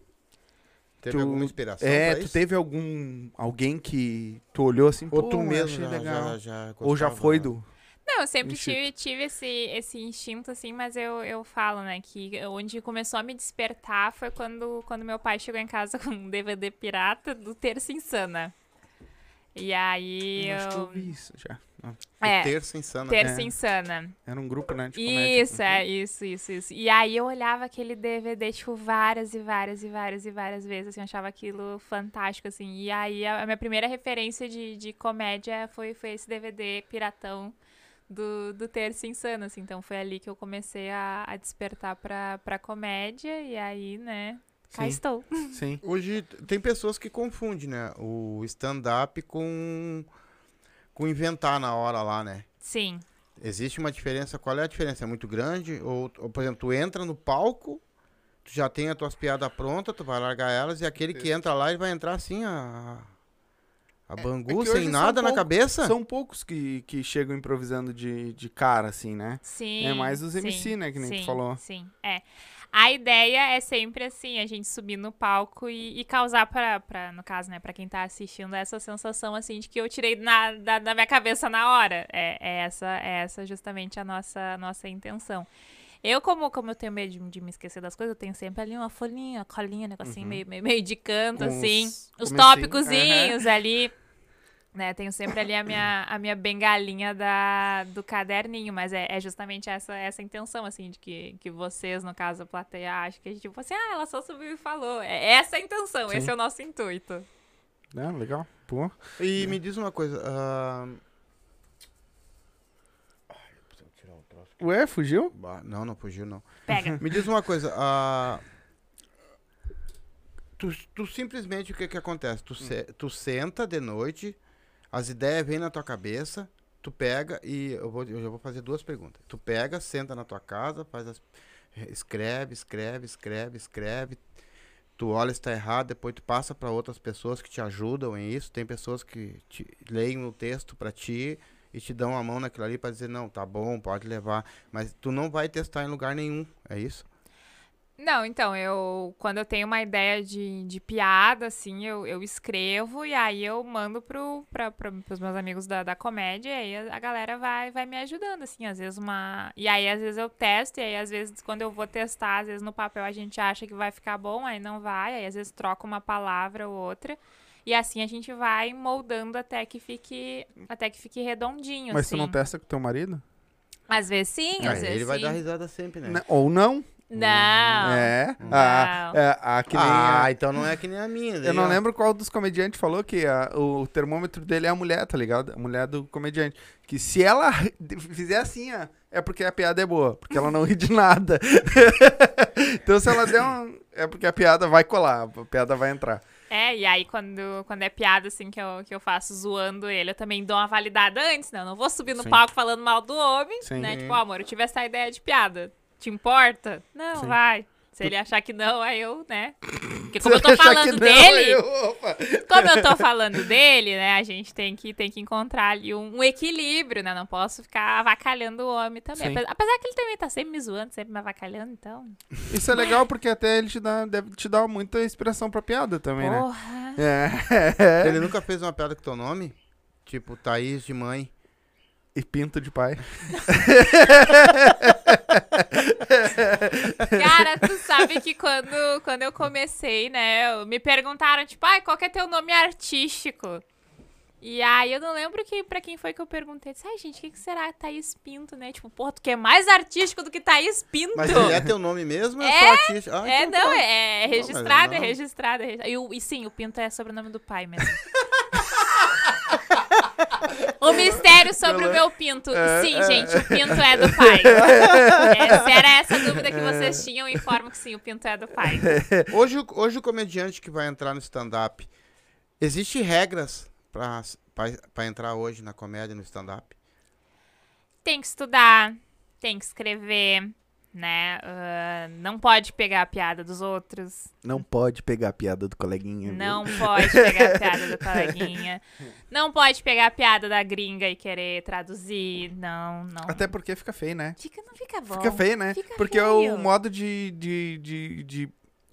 Teve Tu- alguma inspiração É, tu teve algum alguém que tu olhou assim, Ou tu mesmo já, legal. já, já Ou já foi né? do Não, eu sempre tive, tive esse, esse instinto, assim, mas eu, eu falo, né, que onde começou a me despertar foi quando, quando meu pai chegou em casa com um DVD pirata do Terça Insana. E aí Eu acho que eu eu... vi isso já. Ah, É, Terça Insana. Terça É. Insana. Era um grupo, né, de comédia. Isso, é, isso, isso, isso. E aí eu olhava aquele DVD, tipo, várias e várias e várias e várias vezes, assim, eu achava aquilo fantástico, assim. E aí a, a minha primeira referência de, de comédia foi, foi esse DVD piratão do, do Terça Insano, assim. Então foi ali que eu comecei a, a despertar pra, pra comédia, e aí, né, cá Sim. estou. Sim. Hoje tem pessoas que confundem, né? O stand-up com, com inventar na hora lá, né? Sim. Existe uma diferença. Qual é a diferença? É muito grande? Ou, ou, por exemplo, tu entra no palco, tu já tem as tuas piadas prontas, tu vai largar elas, e aquele que entra lá, ele vai entrar assim, a, a bangu, é que hoje sem nada na poucos- cabeça? São poucos que, que chegam improvisando de, de cara, assim, né? Sim. É mais os MC, sim, né, que nem tu sim, falou. Sim, é. A ideia é sempre assim, a gente subir no palco e, e causar pra, pra, no caso, né, pra quem tá assistindo, essa sensação, assim, de que eu tirei na, da, da minha cabeça na hora. É, é essa, é essa justamente a nossa, a nossa intenção. Eu, como, como eu tenho medo de, de me esquecer das coisas, eu tenho sempre ali uma folhinha, colinha, um negocinho meio, meio, meio de canto, Com assim. os tópicozinhos ali. Né, tenho sempre ali a minha, a minha bengalinha da, do caderninho, mas é, é justamente essa, essa intenção, assim, de que, que vocês, no caso, a plateia, acham que a gente, tipo assim, ah, ela só subiu e falou. É essa a intenção, Sim. esse é o nosso intuito. É, legal. Pô. E me diz uma coisa. ah, Ai, eu preciso tirar o troço. Ué, fugiu? Bah, Não, não fugiu, não. Pega. Me diz uma coisa. ah, tu, tu simplesmente o que que acontece? Tu, se- tu senta de noite, as ideias vêm na tua cabeça, tu pega e eu, vou, eu já vou fazer duas perguntas. Tu pega, senta na tua casa, faz as, escreve, escreve, escreve, escreve. Tu olha se tá errado, depois tu passa para outras pessoas que te ajudam em isso. Tem pessoas que te, leem o texto para ti e te dão a mão naquilo ali para dizer não, tá bom, pode levar, mas tu não vai testar em lugar nenhum, é isso? Não, então, eu. Quando eu tenho uma ideia de, de piada, assim, eu, eu escrevo e aí eu mando pro, pra, pra, pros meus amigos da, da comédia e aí a, galera vai, vai me ajudando, assim, às vezes uma. E aí, às vezes, eu testo, e aí, às vezes, quando eu vou testar, às vezes no papel a gente acha que vai ficar bom, aí não vai, aí às vezes troca uma palavra ou outra. E assim a gente vai moldando até que fique, até que fique redondinho, Mas assim. tu não testa com teu marido? Às vezes sim, Ah, às vezes ele vai sim. dar risada sempre, né? Né? Ou não? Não. é. Não. Ah, é, ah, que nem ah, a- então não é que nem a minha. Eu não ó. lembro qual dos comediantes falou que a- o termômetro dele é a mulher, tá ligado? A mulher do comediante. Que se ela fizer assim, ó, é porque a piada é boa, porque ela não ri de nada. então se ela der um. É porque a piada vai colar, a piada vai entrar. É, e aí quando, quando é piada, assim, que eu, que eu faço zoando ele, eu também dou uma validada antes, né? Eu não vou subir no Sim. palco falando mal do homem, Sim. né? Tipo, ó, amor, eu tive essa ideia de piada. Te importa? Não, Sim. vai. Se ele achar que não, aí eu, né? Porque como eu tô falando não, dele, eu- como eu tô falando dele, né? A gente tem que, tem que encontrar ali um, um equilíbrio, né? Não posso ficar avacalhando o homem também. Apesar, apesar que ele também tá sempre me zoando, sempre me avacalhando, então. Isso é legal porque até ele te dá, deve te dar muita inspiração pra piada também, né? Porra. É. Ele nunca fez uma piada com teu nome? Tipo, Thaís de mãe. E pinto de pai. Cara, tu sabe que quando, quando eu comecei, né, me perguntaram, tipo, ai, qual que é teu nome artístico? E aí eu não lembro que, pra quem foi que eu perguntei. Disse, ai, gente, o que, que será Thaís Pinto, né? Tipo, porra, tu que é mais artístico do que Thaís Pinto. Mas ele é teu nome mesmo? ou É, só artista? Ah, É, então não, tá. é, é registrado, é é não. registrado. É registrado. E, o- e sim, o Pinto é sobrenome do pai mesmo. o mistério sobre o meu Pinto. Sim, gente, o Pinto é do pai. É, se era essa dúvida que vocês tinham, eu informo que sim, o Pinto é do pai. Hoje, o- hoje o comediante que vai entrar no stand-up, existe regras pra entrar hoje na comédia, no stand-up? Tem que estudar, tem que escrever, né? Ah, não pode pegar a piada dos outros. Não pode pegar a piada do coleguinha. viu? Não pode pegar a piada do coleguinha. Não pode pegar a piada da gringa e querer traduzir. Não, não. Até porque fica feio, né? Fica, não fica bom. Fica feio, né? Fica porque feio. o modo de, de, de, de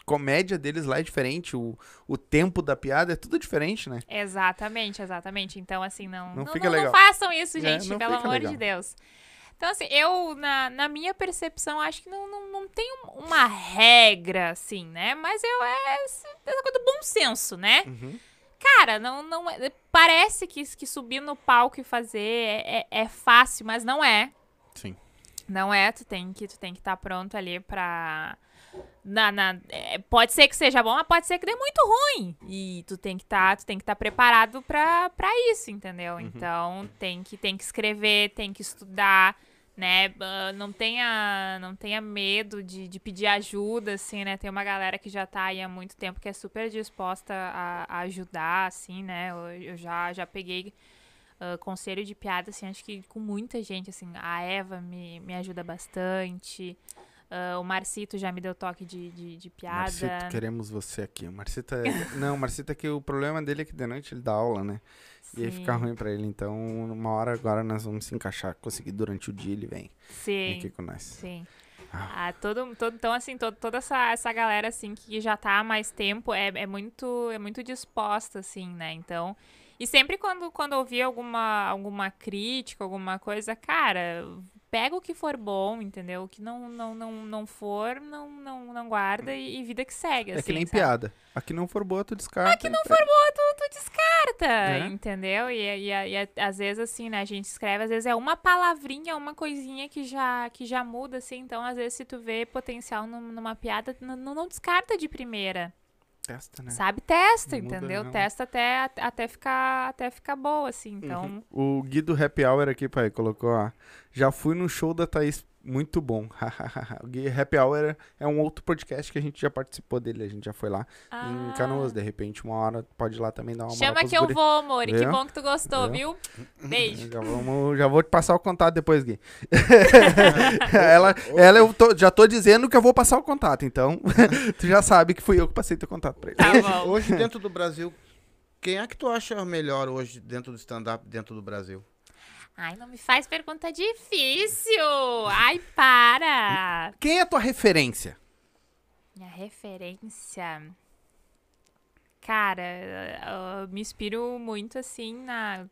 comédia deles lá é diferente. O, o tempo da piada é tudo diferente, né? Exatamente, exatamente. Então, assim, não. Não Não, fica não- não legal. façam isso, É, gente, não pelo amor legal. de Deus. Então, assim, eu, na, na minha percepção, acho que não, não, não tem um- uma regra, assim, né? Mas eu é essa coisa do bom senso, né? Uhum. Cara, não, não é- parece que, que subir no palco e fazer é, é- é fácil, mas não é. Sim. Não é, tu tem que tu tem que estar pronto ali pra. Na, na- é, pode ser que seja bom, mas pode ser que dê muito ruim. E tu tem que estar, tu tem que estar preparado pra, pra isso, entendeu? Então tem que, tem que escrever, tem que estudar, né? Ah, não tenha, não tenha medo de, de pedir ajuda, assim, né? Tem uma galera que já tá aí há muito tempo que é super disposta a, a ajudar, assim, né? Eu, eu já, já peguei ah, conselho de piada, assim, acho que com muita gente, assim, a Eva me, me ajuda bastante, ah, o Marcito já me deu toque de, de, de piada. Marcito, queremos você aqui. O Marcito é... Não, o Marcito é que o problema dele é que de noite ele dá aula, né? E aí Sim, fica ruim pra ele. Então, uma hora agora nós vamos se encaixar. Conseguir durante o dia ele vem. Vem Sim, aqui com nós. sim. Ah. Ah, todo, todo, então, assim, todo, toda essa, essa galera, assim, que já tá há mais tempo é, é, muito, é muito disposta, assim, né? Então, e sempre quando, quando eu ouvir alguma, alguma crítica, alguma coisa, cara, pega o que for bom, entendeu? O que não, não, não, não for, não, não, não guarda e, e vida que segue, É assim, que nem sabe? piada. Aqui não for boa, tu descarta. Aqui não for boa, tu, tu descarta, É. entendeu? E, e, e, e às vezes, assim, né, a gente escreve, às vezes é uma palavrinha, uma coisinha que já, que já muda, assim. Então, às vezes, se tu vê potencial num- numa piada, não, não descarta de primeira, Testa, né? sabe? Testa, muda entendeu? não. Testa até, até, ficar, até ficar boa, assim. Então, O Gui do Happy Hour aqui, pai, colocou, ó. Já fui no show da Thaís, muito bom. o Gui Happy Hour é um outro podcast que a gente já participou dele, a gente já foi lá em ah, Canoas, de repente, uma hora pode ir lá também dar uma Chama que eu vou, amor. Que Viu? bom que tu gostou, viu? Beijo. Já, vamos, já vou te passar o contato depois, Gui. ela, ela eu tô- já tô dizendo que eu vou passar o contato, então tu já sabe que fui eu que passei teu contato pra ele. Tá hoje dentro do Brasil, quem é que tu acha melhor hoje dentro do stand-up, dentro do Brasil? Ai, não me faz pergunta difícil. Ai, para. Quem é a tua referência? Minha referência. Cara, eu me inspiro muito assim na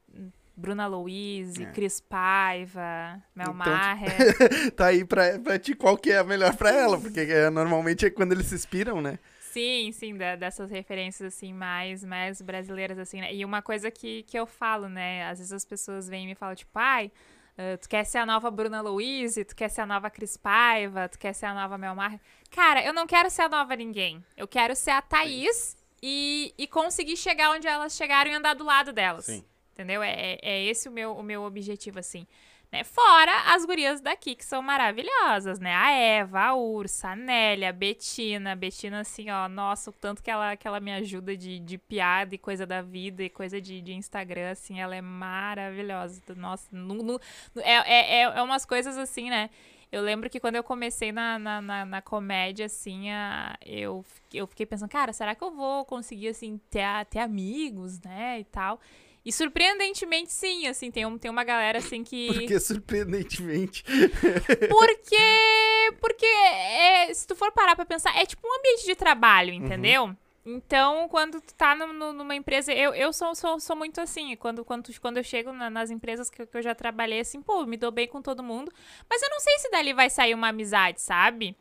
Bruna Louise, É. Cris Paiva, Mel Então, Maher. tá aí pra, pra ti qual que é a melhor pra ela, porque é, normalmente é quando eles se inspiram, né? Sim, sim, da- dessas referências assim mais, mais brasileiras assim, né? E uma coisa que, que eu falo, né? Às vezes as pessoas vêm e me falam tipo, pai, ah, tu quer ser a nova Bruna Louise, tu quer ser a nova Cris Paiva, tu quer ser a nova Mel Maher. Cara, eu não quero ser a nova ninguém. Eu quero ser a Thaís e, e conseguir chegar onde elas chegaram e andar do lado delas. Sim. Entendeu? É, é- é esse o meu, o meu objetivo, assim. Né? Fora as gurias daqui, que são maravilhosas, né? A Eva, a Ursa, a Nélia, a Betina. Betina, assim, ó, nossa, o tanto que ela, que ela me ajuda de, de piada e coisa da vida e coisa de, de Instagram, assim, ela é maravilhosa. Nossa, nu- nu- é, é, é, é umas coisas assim, né? Eu lembro que quando eu comecei na, na, na, na comédia, assim, a, eu, eu fiquei pensando, cara, será que eu vou conseguir, assim, ter, ter amigos, né, e tal. E surpreendentemente, sim, assim, tem, um, tem uma galera, assim, que... Porque surpreendentemente. Porque, porque é, se tu for parar pra pensar, é tipo um ambiente de trabalho, entendeu? Então, quando tu tá no- no- numa empresa, eu, eu sou, sou, sou muito assim, quando, quando, quando eu chego na- nas empresas que, eu- que eu já trabalhei, assim, pô, me dou bem com todo mundo, mas eu não sei se dali vai sair uma amizade, sabe?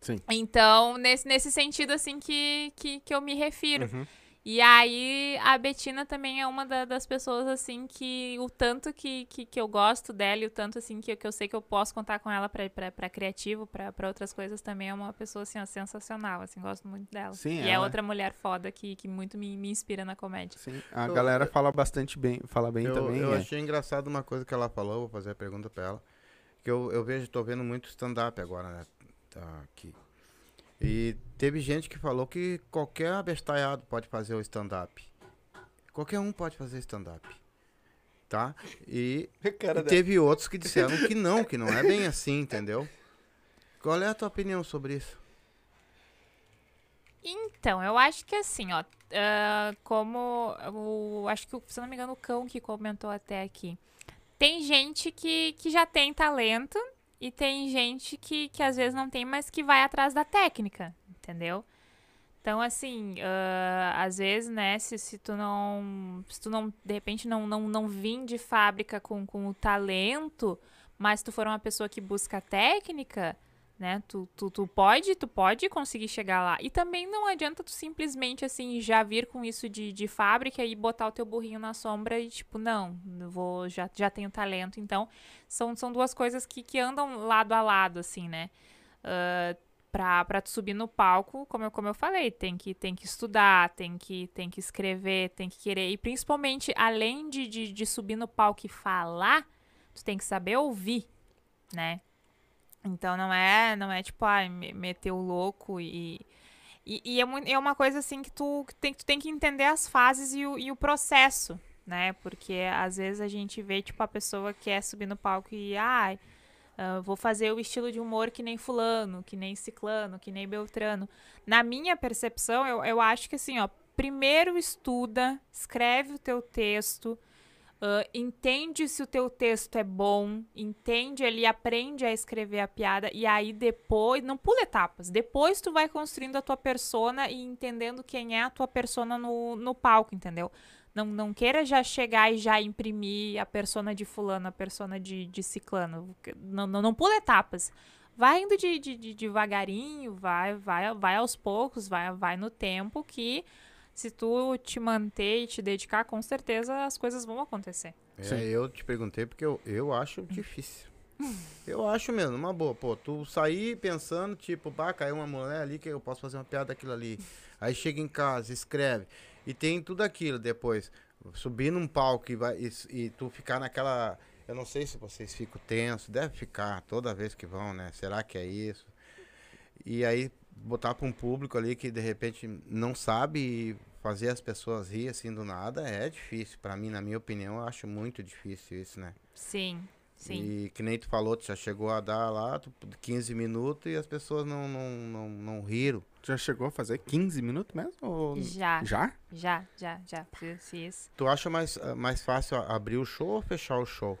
Sim. Então, nesse, nesse sentido, assim, que, que, que eu me refiro. Uhum. E aí, a Betina também é uma da- das pessoas, assim, que o tanto que, que, que eu gosto dela e o tanto, assim, que, eu- que eu sei que eu posso contar com ela pra, pra, pra criativo, pra, pra outras coisas também, é uma pessoa, assim, ó, sensacional, assim, gosto muito dela. Sim, e é outra mulher foda que, que muito me, me inspira na comédia. Sim, a Eu- galera fala bastante bem, fala bem eu, também. eu é. achei engraçado uma coisa que ela falou, vou fazer a pergunta pra ela. Que eu, eu vejo, tô vendo muito stand-up agora, né? Tá aqui. E teve gente que falou que qualquer abestalhado pode fazer o stand-up. Qualquer um pode fazer stand-up. Tá? E, Cara e teve outros que disseram que não, que não é bem assim, entendeu? Qual é a tua opinião sobre isso? Então, eu acho que assim, ó, ah, como o, acho que, se não me engano, o cão que comentou até aqui. Tem gente que, que já tem talento e tem gente que, que às vezes não tem, mas que vai atrás da técnica, entendeu? Então, assim, ah, às vezes, né, se, se tu não, se tu não, de repente, não, não, não vir de fábrica com, com o talento, mas tu for uma pessoa que busca técnica, né? Tu, tu, tu pode, tu pode conseguir chegar lá. E também não adianta tu simplesmente, assim, já vir com isso de, de fábrica e botar o teu burrinho na sombra e, tipo, não, vou, já, já tenho talento. Então, são, são duas coisas que, que andam lado a lado, assim, né? Ah, pra, pra tu subir no palco, como eu, como eu falei, tem que, tem que estudar, tem que, tem que escrever, tem que querer. E principalmente, além de, de, de subir no palco e falar, tu tem que saber ouvir, né? Então não é, não é tipo, ah, me- meter o louco e. E, e é, é uma coisa assim que tu tem, tu tem que entender as fases e o, e o processo, né? Porque às vezes a gente vê, tipo, a pessoa que quer subir no palco e, ai, ah, vou fazer o estilo de humor que nem fulano, que nem ciclano, que nem beltrano. Na minha percepção, eu, eu acho que assim, ó, primeiro estuda, escreve o teu texto, ah, entende se o teu texto é bom, entende ali, aprende a escrever a piada e aí depois, não pula etapas, depois tu vai construindo a tua persona e entendendo quem é a tua persona no, no palco, entendeu? Não, não queira já chegar e já imprimir a persona de fulano, a persona de, de ciclano. Não, não, não pula etapas. Vai indo de, de, de- devagarinho, vai, vai, vai aos poucos, vai, vai no tempo que se tu te manter e te dedicar, com certeza as coisas vão acontecer. Sim. É, eu te perguntei porque eu, eu acho difícil. Eu acho mesmo, uma boa, pô, tu sair pensando, tipo, bah, caiu uma mulher ali que eu posso fazer uma piada daquilo ali. Aí chega em casa, escreve, e tem tudo aquilo depois. Subir num palco e, vai, e, e tu ficar naquela. Eu não sei se vocês ficam tensos, deve ficar toda vez que vão, né? Será que é isso? E aí botar para um público ali que de repente não sabe fazer as pessoas rir assim do nada é difícil. Pra mim, na minha opinião, eu acho muito difícil isso, né? Sim, sim. E que nem tu falou, tu já chegou a dar lá tu- 15 minutos e as pessoas não, não, não, não riram. Já chegou a fazer 15 minutos mesmo? Ou... Já, Já? já, já, já. Fiz, fiz. Tu acha mais, ah, mais fácil abrir o show ou fechar o show?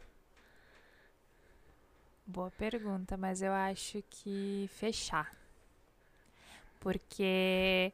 Boa pergunta, mas eu acho que fechar. Porque,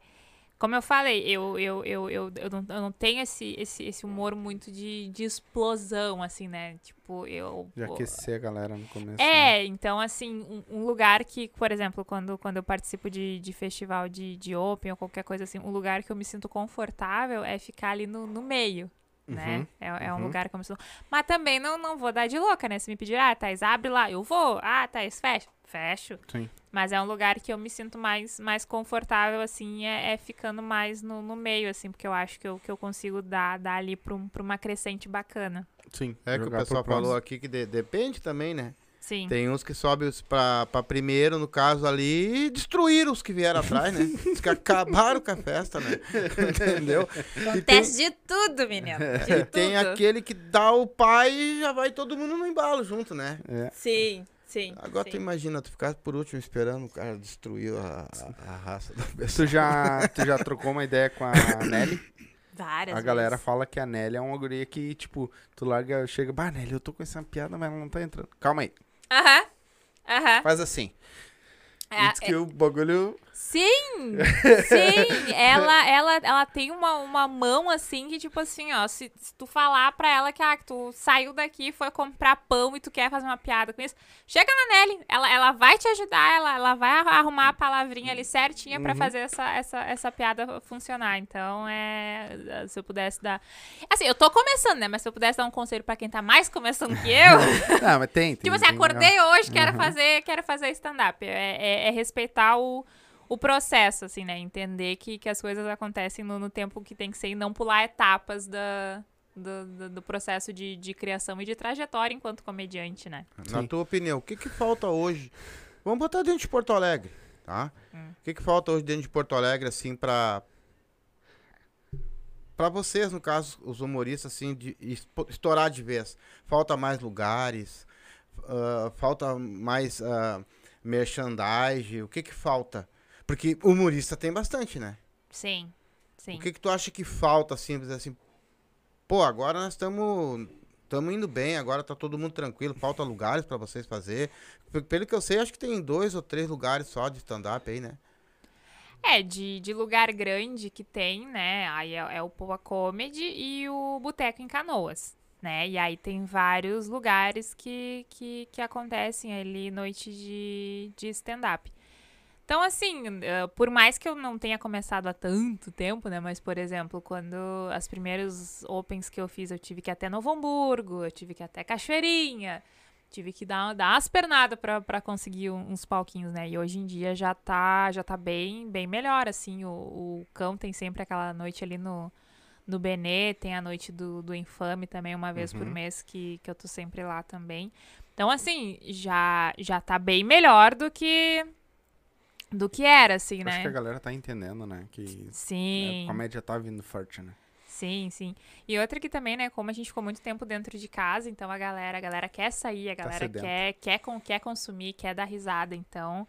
como eu falei, eu, eu, eu, eu, eu, não, eu não tenho esse, esse, esse humor muito de, de explosão, assim, né? Tipo, eu. Já aquecer a galera no começo. né? É, então, assim, um, um lugar que, por exemplo, quando, quando eu participo de, de festival de, de Open ou qualquer coisa assim, um lugar que eu me sinto confortável é ficar ali no, no meio, né? Uhum, É, é um uhum. lugar me sinto... Mas também não, não vou dar de louca, né? Se me pedir, ah, Thais, abre lá, eu vou. Ah, Thais, fecha. Fecho. Sim. Mas é um lugar que eu me sinto mais, mais confortável, assim, é, é ficando mais no, no meio, assim, porque eu acho que eu, que eu consigo dar, dar ali pra, um, pra uma crescente bacana. Sim. É que o jogar pessoal falou aqui que de- depende também, né? Sim. Tem uns que sobem pra primeiro, no caso ali, e destruíram os que vieram atrás, né? Os que acabaram com a festa, né? Entendeu? E tem, Acontece de tudo, menino. De e tem tudo. aquele que dá o pai e já vai todo mundo no embalo junto, né? É. Sim, Sim. Agora sim. tu imagina, tu ficar por último esperando o cara destruir a, a- a raça da pessoa. Tu já, tu já trocou uma ideia com a Nelly? Várias a galera vezes. fala que a Nelly é uma guria que, tipo, tu larga, chega, bah, Nelly, eu tô com essa piada, mas ela não tá entrando. Calma aí. Aham. Aham. Faz assim. É, diz que o bagulho. Sim, sim. ela, ela, ela tem uma, uma mão assim que, tipo assim, ó, se, se tu falar pra ela que, ah, que tu saiu daqui, foi comprar pão e tu quer fazer uma piada com isso, chega na Nelly. Ela, ela vai te ajudar, ela, ela vai arrumar a palavrinha ali certinha pra Uhum. fazer essa, essa, essa piada funcionar. Então, é. Se eu pudesse dar. Assim, eu tô começando, né? Mas se eu pudesse dar um conselho pra quem tá mais começando que eu. Ah, mas tem. tem Tipo assim, tem- acordei hoje, quero Uhum. fazer, quero fazer stand-up. É, é- é respeitar o, o processo, assim, né? Entender que, que as coisas acontecem no, no tempo que tem que ser e não pular etapas da, do, do, do processo de, de criação e de trajetória enquanto comediante, né? Na Sim. tua opinião, o que que falta hoje? Vamos botar dentro de Porto Alegre, tá? Hum. O que que falta hoje dentro de Porto Alegre, assim, pra... Pra vocês, no caso, os humoristas, assim, de estourar de vez. Falta mais lugares, ah, falta mais ah, merchandising, o que que falta? Porque humorista tem bastante, né? Sim, sim. O que que tu acha que falta, assim, assim, pô, agora nós estamos estamos indo bem, agora tá todo mundo tranquilo, falta lugares pra vocês fazer. Pelo que eu sei, acho que tem dois ou três lugares só de stand-up aí, né? É, de, de lugar grande que tem, né? Aí é, é o Poa Comedy e o Boteco em Canoas, né? E aí tem vários lugares que, que, que acontecem ali noite de, de stand-up. Então, assim, eh, por mais que eu não tenha começado há tanto tempo, né? Mas, por exemplo, quando as primeiros opens que eu fiz, eu tive que ir até Novo Hamburgo, eu tive que ir até Cachoeirinha, tive que dar, dar umas pernadas pra, pra conseguir uns palquinhos, né? E hoje em dia já tá, já tá bem, bem melhor, assim. O, o cão tem sempre aquela noite ali no, no Benê, tem a noite do, do Infame também, uma vez por Uhum. mês, que, que eu tô sempre lá também. Então, assim, já, já tá bem melhor do que do que era, assim, Acho né? que a galera tá entendendo, né? Que né, Sim. a comédia tá vindo forte, né? Sim, sim. E outra que também, né, como a gente ficou muito tempo dentro de casa, então a galera, a galera quer sair, a Tá galera sedenta. quer, quer, com, quer consumir, quer dar risada, então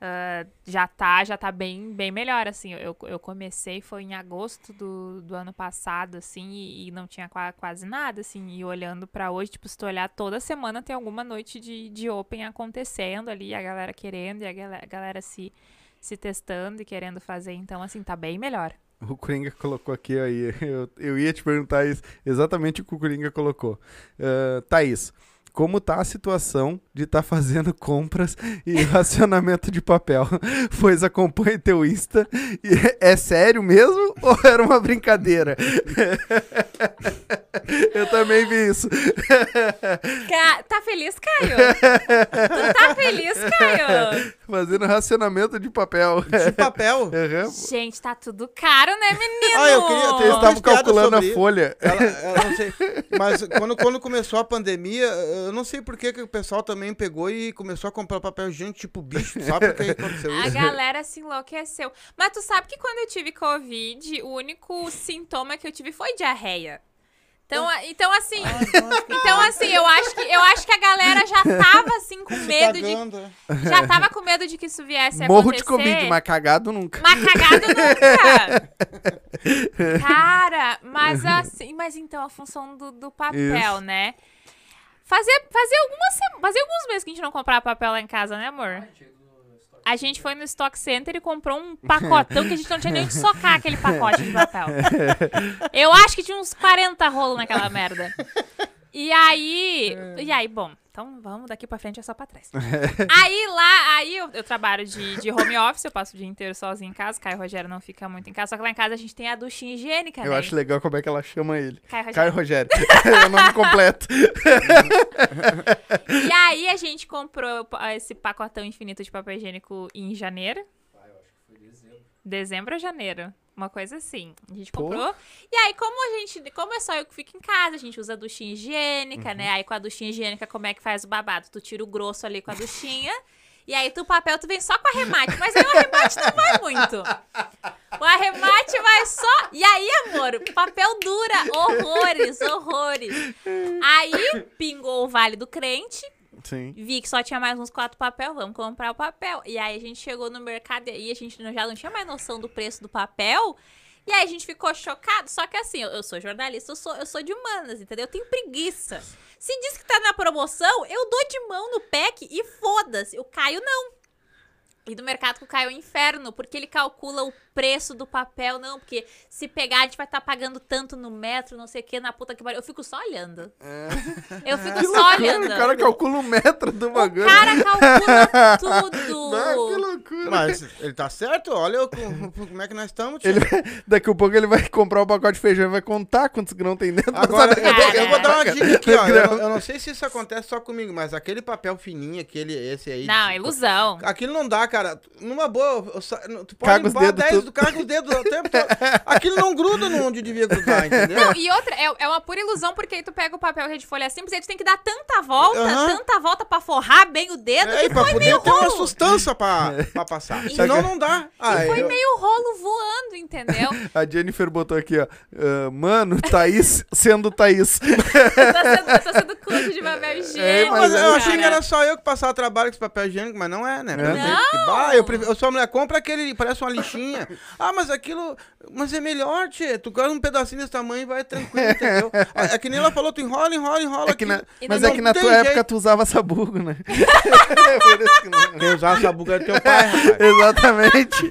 ah, já tá, já tá bem, bem melhor, assim. Eu, eu comecei, foi em agosto do, do ano passado, assim, e, e não tinha qua- quase nada, assim, e olhando pra hoje, tipo, se tu olhar toda semana tem alguma noite de, de open acontecendo ali, a galera querendo, e a galera, a galera se, se testando e querendo fazer, então, assim, tá bem melhor. O Coringa colocou aqui aí. Eu, eu ia te perguntar isso, exatamente o que o Coringa colocou. Uh, Thaís, como tá a situação de estar fazendo compras e racionamento de papel? Pois acompanha teu Insta. E é sério mesmo ou era uma brincadeira? eu também vi isso. Ca- Tá feliz, Caio? tu tá feliz, Caio? Fazendo racionamento de papel. De papel. Aham. Gente, tá tudo caro, né, menino? Ah, eu queria ter- Eles estavam calculando a folha. Ela, ela não sei. Mas quando, quando começou a pandemia, eu não sei por que, que o pessoal também pegou e começou a comprar papel higiênico tipo bicho. Sabe por que aconteceu A isso? galera se enlouqueceu. Mas tu sabe que quando eu tive Covid, o único sintoma que eu tive foi diarreia. Então, a- então assim, então assim, eu acho que eu acho que a galera já tava assim com medo de né? já tava com medo de que isso viesse a Morro de acontecer. Covid, mas cagado nunca. Mas cagado nunca! Cara, mas assim, mas então a função do, do papel, Isso. né? Fazia, fazia, algumas, fazia alguns meses que a gente não comprava papel lá em casa, né, amor? A gente foi no Stock Center e comprou um pacotão que a gente não tinha nem onde socar aquele pacote de papel. Eu acho que tinha uns 40 rolos naquela merda. E aí. E aí, bom, então vamos daqui pra frente é só pra trás. aí lá, aí eu, eu trabalho de, de home office, eu passo o dia inteiro sozinho em casa. Caio Rogério não fica muito em casa. Só que lá em casa a gente tem a duchinha higiênica, Eu né? acho legal como é que ela chama ele. Caio Rogério. Caio Rogério. é o nome completo. E aí a gente comprou esse pacotão infinito de papel higiênico em janeiro. Dezembro ou janeiro? Uma coisa assim. A gente Pô. comprou. E aí, como a gente. Como é só eu que fico em casa, a gente usa a duchinha higiênica, Uhum. né? Aí com a duchinha higiênica, como é que faz o babado? Tu tira o grosso ali com a duchinha. E aí tu o papel, tu vem só com arremate. Mas aí o arremate não vai muito. O arremate vai só. E aí, amor, o papel dura horrores, horrores. Aí pingou o Vale do Crente. Sim. Vi que só tinha mais uns quatro papel, vamos comprar o papel. E aí a gente chegou no mercado e a gente já não tinha mais noção do preço do papel. E aí a gente ficou chocado. Só que assim, eu, eu sou jornalista, eu sou, eu sou de humanas, entendeu? Eu tenho preguiça. Se diz que tá na promoção, eu dou de mão no pack e foda-se. O Caio não. E do mercado que o Caio é um inferno, porque ele calcula o preço do papel, não, porque se pegar a gente vai estar pagando tanto no metro, não sei o que, na puta que pariu. Eu fico só olhando. Eu fico só olhando. O cara calcula o metro do O bagulho. cara calcula tudo. Ah, que loucura. Mas ele tá certo? Olha o- como é que nós estamos, tio. Ele, daqui a pouco ele vai comprar o pacote de feijão e vai contar quantos grãos tem dentro. Agora, saber eu, vou- é eu vou dar uma que dica aqui, ó. Eu, não- eu não sei se isso acontece só comigo, mas aquele papel fininho, aquele, esse aí. Não, ilusão. Aquilo não dá, cara. Numa boa, tu pode Caga os limpar dedos 10, tudo. tu caga os dedos o tempo todo. Aquilo não gruda no onde devia grudar, entendeu? Não, e outra, é, é uma pura ilusão, porque aí tu pega o papel de folha simples, aí tu tem que dar tanta volta, tanta volta pra forrar bem o dedo, É, e que foi poder meio ter uma rolo. sustância pra, pra passar. Senão não dá. Ah, Foi eu- meio rolo voando, entendeu? A Jennifer botou aqui, ó. ah, mano, Thaís sendo Thaís. eu tô sendo, eu tô sendo de papel É, higiênico. mas Mas eu achei que cara. era só eu que passava trabalho com esse papel higiênico, mas não é, né? É. que- Bah, eu, prefiro, eu sou a mulher, compra aquele, parece uma lixinha. Ah, mas aquilo. Mas é melhor, tchê. Tu ganha um pedacinho desse tamanho e vai tranquilo, entendeu? É é que nem ela falou, tu enrola, enrola, enrola. É que na- mas não é que na tua jeito. época tu usava sabugo, né? Não- Quem usar essa buga é teu pai, rapaz. Exatamente.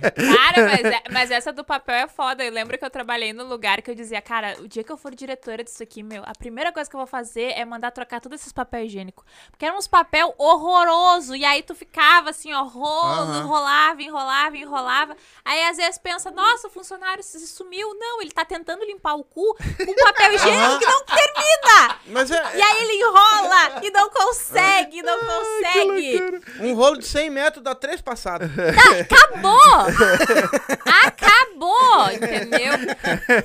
Cara, mas, é- mas essa do papel é foda. Eu lembro que eu trabalhei no lugar que eu dizia, cara, o dia que eu for diretora disso aqui, meu, a primeira coisa que eu vou fazer é mandar trocar todos esses papel higiênico. Porque eram uns papel horroroso. E aí tu ficava assim, ó, rolo, Aham. enrolava, enrolava, enrolava. Aí às vezes pensa, nossa, o funcionário se sumiu. Não, ele tá tentando limpar o cu com papel higiênico Aham. que não termina. Mas é, E aí ele enrola e não consegue, não consegue. um rolo de 100 metros dá três passadas. Acabou! Acabou! Entendeu?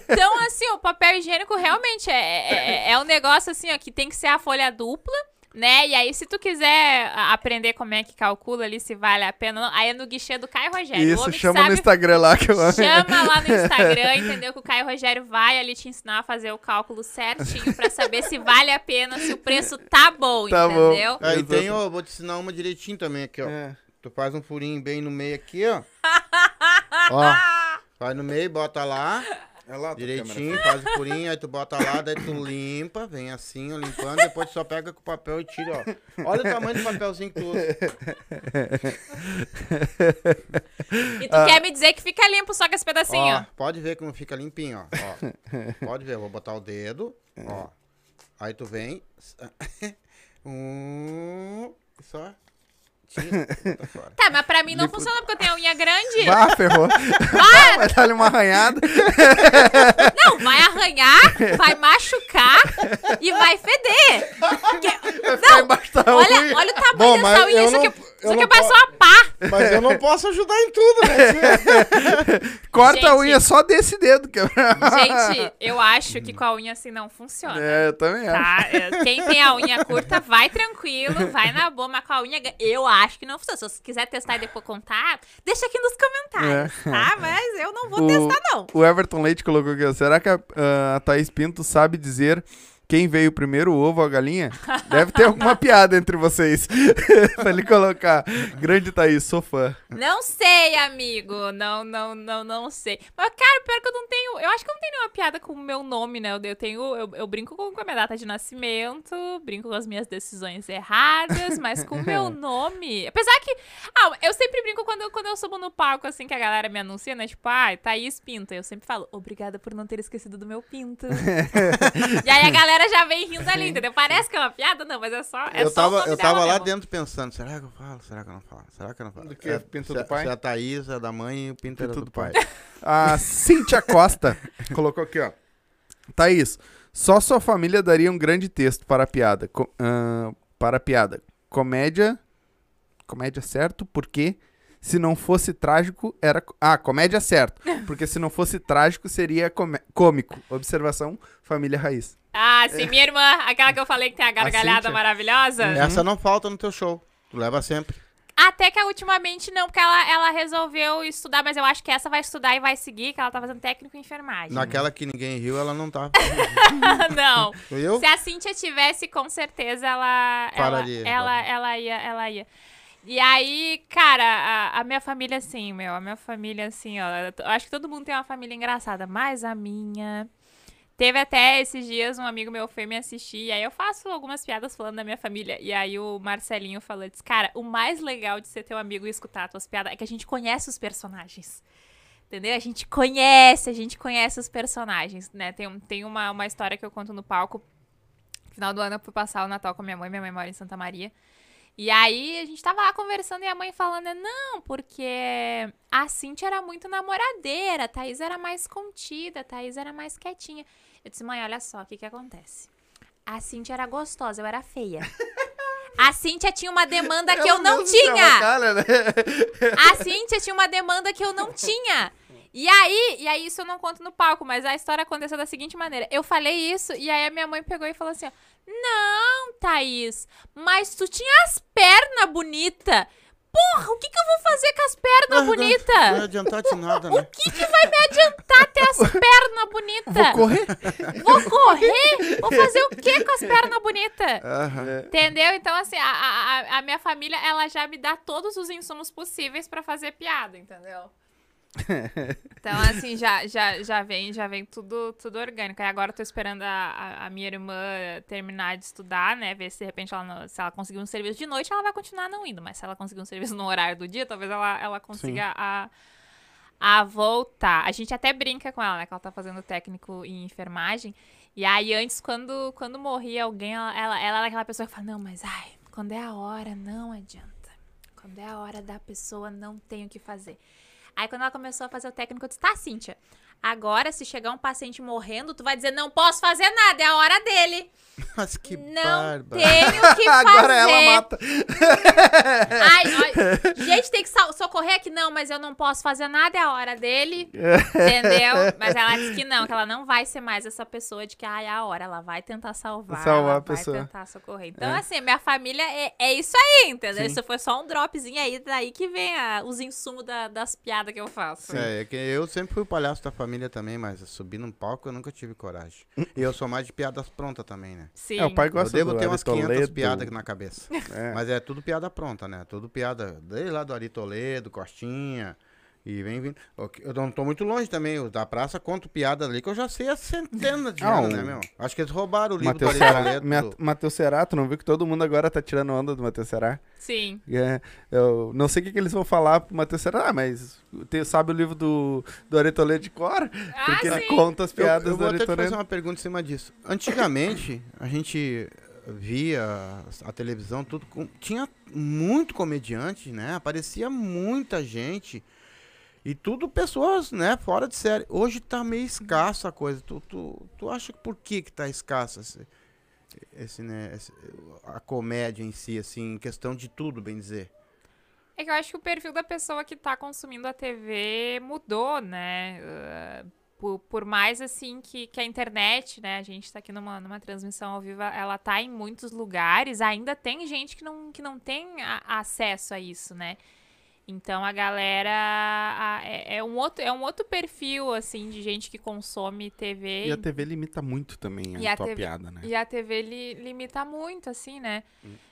Então, assim, o papel higiênico realmente é, é, é um negócio assim, ó, que tem que ser a folha dupla. Né? E aí, se tu quiser aprender como é que calcula ali, se vale a pena, ou não, aí é no guichê do Caio Rogério. Isso, chama sabe- no Instagram lá que eu Chama lá no Instagram, entendeu? Que o Caio Rogério vai ali te ensinar a fazer o cálculo certinho pra saber se vale a pena, se o preço tá bom, Tá bom. entendeu? Aí tem, ó, vou te ensinar uma direitinho também aqui, ó. É. Tu faz um furinho bem no meio aqui, ó. ó. Faz no meio, bota lá. É lá, Direitinho, faz o furinho, aí tu bota lá, daí tu limpa, vem assim, ó, limpando, depois tu só pega com o papel e tira, ó. Olha o tamanho do papelzinho que tu usa. E tu quer me dizer que fica limpo só com esse pedacinho, Ó, ó. pode ver como fica limpinho, ó. ó. Pode ver, eu vou botar o dedo, ó. Aí tu vem. Um. Só. Tá, mas pra mim não funciona porque eu tenho a unha grande. Vá, ferrou. Vai dar-lhe uma arranhada. Não, vai arranhar, vai machucar e vai feder. Que- Vai ficar embaixo da unha. Olha, olha o tamanho Bom, dessa unha. eu Isso não- aqui, eu isso aqui não parece po- uma pá. Mas eu não posso ajudar em tudo, né? Corta a Gente. unha só desse dedo. Que... Gente, eu acho que com a unha assim não funciona. É, eu também acho. Tá? É, Quem tem a unha curta, vai tranquilo, vai na boa, mas com a unha. Eu acho que não funciona. Se você quiser testar e depois contar, deixa aqui nos comentários, É. tá? Mas eu não vou O- testar, não. O Everton Leite colocou aqui, ó, será que a, ah, a Thaís Pinto sabe dizer quem veio primeiro, o ovo ou a galinha? Deve ter alguma piada entre vocês. pra ele colocar. Grande Thaís, sou fã. Não sei, amigo. Não, não, não, não sei. Mas, cara, pior que eu não tenho. Eu acho que eu não tenho nenhuma piada com o meu nome, né? Eu, tenho. Eu, eu brinco com a minha data de nascimento, brinco com as minhas decisões erradas, mas com o meu nome. Apesar que. Ah, eu sempre brinco quando, eu- quando eu subo no palco, assim, que a galera me anuncia, né? Tipo, ai, Thaís Pinto. Eu sempre falo, obrigada por não ter esquecido do meu pinto. e aí a galera já vem rindo ali, entendeu? Parece que é uma piada, não, mas é só. É eu só tava, eu tava lá mesmo. dentro pensando, será que eu falo? Será que eu não falo? Será que eu não falo? Do que? É, Pinto se, do pai? Se a Thaís é da mãe e o Pinto, Pinto do do pai. A Cíntia Costa colocou aqui, ó. Thaís, só sua família daria um grande texto para a piada. Co- ah, para a piada. Comédia. Comédia certo, porque se não fosse trágico, era. Ah, comédia certo. Porque se não fosse trágico, seria comé- cômico. Observação, família raiz. Ah, sim, minha irmã, aquela que eu falei que tem a gargalhada Cíntia? maravilhosa. Essa não falta no teu show. Tu leva sempre. Até que ultimamente não, porque ela, ela resolveu estudar, mas eu acho que essa vai estudar e vai seguir, que ela tá fazendo técnico em enfermagem. Naquela que ninguém riu, ela não tá. não. Eu? Se a Cintia tivesse, com certeza ela. Ela, Pararia. ela, ela ia, ela ia. E aí, cara, a, a minha família, assim, meu, a minha família, assim, ó. Eu acho que todo mundo tem uma família engraçada, mas a minha. Teve até esses dias um amigo meu foi me assistir, e aí eu faço algumas piadas falando da minha família. E aí o Marcelinho falou: disse, Cara, o mais legal de ser teu amigo e escutar tuas piadas é que a gente conhece os personagens. Entendeu? A gente conhece, a gente conhece os personagens, né? Tem, tem uma, uma história que eu conto no palco. No final do ano eu fui passar o Natal com minha mãe, minha mãe mora em Santa Maria. E aí a gente tava lá conversando e a mãe falando, não, porque a Cintia era muito namoradeira, a Thaís era mais contida, a Thaís era mais quietinha. Eu disse, mãe, olha só, o que que acontece? A Cintia era gostosa, eu era feia. A Cintia tinha uma demanda que eu não do céu, tinha. Cara, né? A Cíntia tinha uma demanda que eu não tinha. E aí, e aí isso eu não conto no palco, mas a história aconteceu da seguinte maneira. Eu falei isso e aí a minha mãe pegou e falou assim: ó, "Não, Thaís, mas tu tinha as pernas bonitas. Porra, o que que eu vou fazer com as pernas Não vai bonitas? adiantar de nada, né? O que que vai me adiantar ter as pernas bonitas? Vou correr. Vou correr? Vou fazer o que com as pernas bonitas? Aham. Entendeu? Então, assim, a, a, a- minha família, ela já me dá todos os insumos possíveis pra fazer piada, entendeu? Então, assim, já, já, já vem, já vem tudo, tudo orgânico. Aí agora eu tô esperando a, a, a minha irmã terminar de estudar, né? Ver se de repente ela não- se ela conseguir um serviço de noite, ela vai continuar não indo. Mas se ela conseguir um serviço no horário do dia, talvez ela, ela consiga a, a voltar. A gente até brinca com ela, né? Que ela tá fazendo técnico em enfermagem. E aí, antes, quando, quando morria alguém, ela, ela, ela era aquela pessoa que fala, não, mas ai, quando é a hora, não adianta. Quando é a hora da pessoa, não tem o que fazer. Aí, quando ela começou a fazer o técnico, eu disse, tá, Cíntia, agora, se chegar um paciente morrendo, tu vai dizer, não posso fazer nada, é a hora dele. Mas que não bárbaro. tenho que fazer. Agora ela mata. Ai, ai, gente, tem que socorrer aqui. Não, mas eu não posso fazer nada, é a hora dele. Entendeu? Mas ela disse que não, que ela não vai ser mais essa pessoa de que, ai, é a hora. Ela vai tentar salvar. Salvar a vai pessoa. tentar socorrer. Então, É. assim, minha família é, é isso aí, entendeu? Sim. Isso foi só um dropzinho aí, daí que vem a- os insumos da- das piadas que eu faço. É, é que eu sempre fui o palhaço da família também, mas subir num palco eu nunca tive coragem. E eu sou mais de piadas prontas também, né? Sim. É, o pai Eu gosta devo do ter umas Ari 500 Toledo. piadas na cabeça. É. Mas é tudo piada pronta, né? Tudo piada, desde lá do Ari Toledo, Costinha. E vem vindo. Ok, Eu não tô muito longe também. Da praça conto piada ali que eu já sei a centena de Ah, o- né, meu? Acho que eles roubaram o livro Matheus do do- Matheus Será, tu não viu que todo mundo agora tá tirando onda do Matheus Será? Sim. É, eu não sei o que, que eles vão falar pro Matheus Será, ah, mas te- sabe o livro do, do Ari Toledo de cor? Ah, Porque ele sim. conta as Eu, piadas eu do vou até te fazer uma pergunta em cima disso. Antigamente, a gente via a televisão, tudo com- tinha muito comediante, né? Aparecia muita gente. E tudo pessoas, né, fora de série. Hoje tá meio escasso a coisa. Tu, tu, tu acha por que que tá escasso esse, esse, né, esse- a comédia em si, assim, questão de tudo, bem dizer? É que eu acho que o perfil da pessoa que tá consumindo a TV mudou, né? Ah, por, por mais assim que, que a internet, né? A gente tá aqui numa, numa transmissão ao vivo, ela tá em muitos lugares, ainda tem gente que não, que não tem a- acesso a isso, né? Então a galera a- é, é um outro, é um outro perfil, assim, de gente que consome TV. E a TV limita muito também a, a tua TV piada, né? E a TV li- limita muito, assim, né?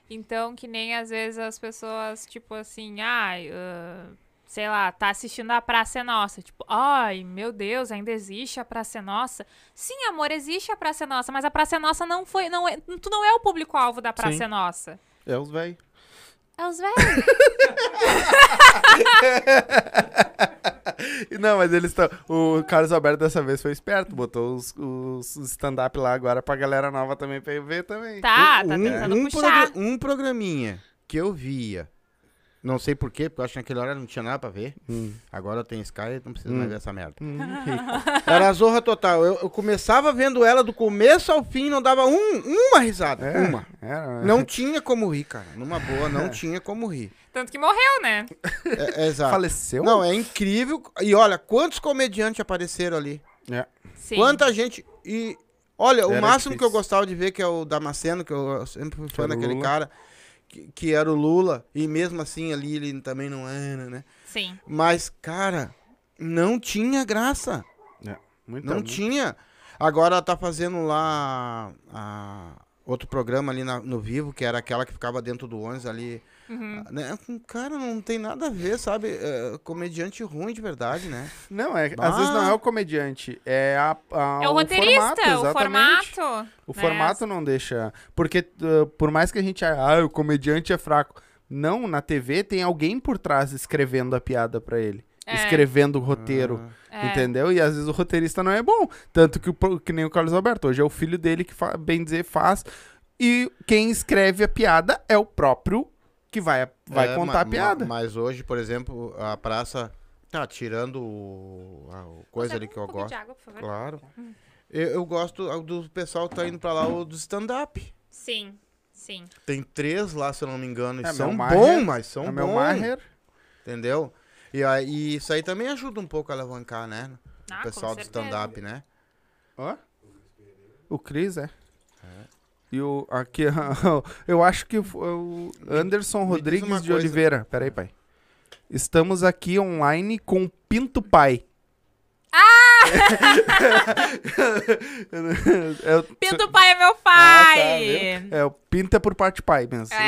Então, que nem às vezes as pessoas, tipo assim, ai, ah, sei lá, tá assistindo a Praça é Nossa. Tipo, ai, meu Deus, ainda existe a Praça é Nossa. Sim, amor, existe a Praça é Nossa, mas a Praça é Nossa não foi. Não é, tu não é o público-alvo da Praça Sim. é Nossa. É os velhos. É os velhos. Não, mas eles estão. O Carlos Alberto dessa vez foi esperto, botou os, os stand-up lá agora pra galera nova também pra ver também. Tá, tá um, tentando um puxar. progra- um programinha que eu via. Não sei porquê, porque eu acho que naquela hora não tinha nada pra ver. Hum. Agora eu tenho Sky, não preciso Hum. mais ver essa merda. Hum. Era a zorra total. Eu, eu começava vendo ela do começo ao fim, não dava um, uma risada. É, Uma. era- Não tinha como rir, cara. Numa boa, não tinha como rir. Tanto que morreu, né? É, é exato. Faleceu? Não, é incrível. E olha, quantos comediantes apareceram ali. É. Sim. Quanta gente. E olha, o Era máximo que eu difícil. gostava de ver, que é o Damasceno, que eu sempre fui fã Era o daquele cara. Que, que era o Lula, e mesmo assim ali ele também não era, né? Sim. Mas, cara, não tinha graça. Muito, Não muito. tinha. Agora tá fazendo lá a- outro programa ali na- no Vivo, que era aquela que ficava dentro do ônibus ali. Uhum. Né? Cara, não tem nada a ver, sabe? É, comediante ruim de verdade, né? Não, é, Ah. às vezes não é o comediante, é a, a- É o roteirista, formato, o formato. O né? formato não deixa. Porque uh, por mais que a gente. Ah, o comediante é fraco. Não, na TV tem alguém por trás escrevendo a piada pra ele. É. Escrevendo o roteiro. É. Entendeu? E às vezes o roteirista não é bom. Tanto que, o, que nem o Carlos Alberto. Hoje é o filho dele que, fa- bem dizer, faz. E quem escreve a piada é o próprio que vai, vai É, contar ma- a piada. ma- Mas hoje, por exemplo, a praça tá tirando o, a o coisa Você ali que eu um de gosto. água, por favor? Claro. Eu, eu gosto ah, do pessoal que tá indo pra lá, o do stand-up. Sim, sim. Tem três lá, se eu não me engano. E É, são bons, mas são É meu bons. Maher. Entendeu? E, aí, isso aí também ajuda um pouco a alavancar, né? Ah, o pessoal do stand-up, né? Ó. O Cris, é. E o. Aqui, eu acho que o- o Anderson Rodrigues de coisa. Oliveira. Peraí, pai. Estamos aqui online com o Pinto Pai. Ah! é, Pinto pai é meu Ah, tá, pai! é, o Pinto é por parte pai mesmo. É,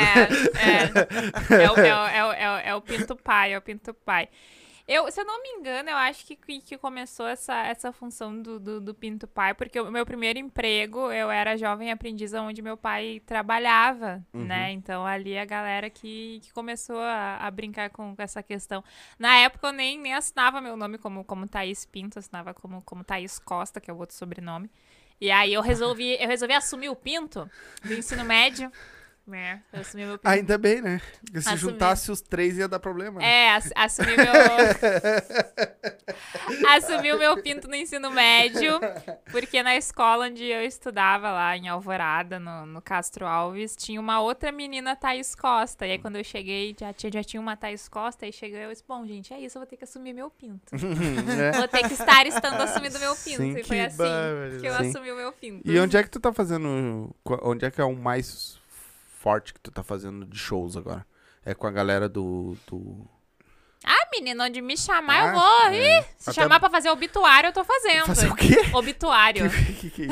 é. É é, o, é, o, é, o, é o Pinto Pai, é o Pinto Pai. Eu, se eu não me engano, eu acho que, que começou essa, essa função do, do, do Pinto Pai, porque o meu primeiro emprego, eu era jovem aprendiz onde meu pai trabalhava, né? Então ali a galera que, que começou a, a brincar com, com essa questão. Na época eu nem, nem assinava meu nome como, como Thaís Pinto, assinava como, como Thaís Costa, que é o outro sobrenome. E aí eu resolvi, eu resolvi assumir o Pinto do ensino médio. É, eu assumi meu Pinto. Ainda bem, né? Porque se Assumir. juntasse os três ia dar problema. né? É, ass assumi meu. assumi o meu pinto no ensino médio, porque na escola onde eu estudava lá em Alvorada, no, no Castro Alves, tinha uma outra menina, Thaís Costa. E aí quando eu cheguei, já tinha, já tinha uma Thaís Costa, e cheguei eu disse, bom, gente, é isso, eu vou ter que assumir meu pinto. É. Vou ter que estar estando assumindo meu pinto. Sim, e foi que assim que eu barbaridade. assumi o meu pinto. E onde é que tu tá fazendo. Onde é que é o mais forte que tu tá fazendo de shows agora? É com a galera do. do... Ah, menino, onde me chamar, Ah, eu vou. é. Ih, se Até- chamar pra fazer obituário, eu tô fazendo. Fazer o quê? Obituário. Que- que- que-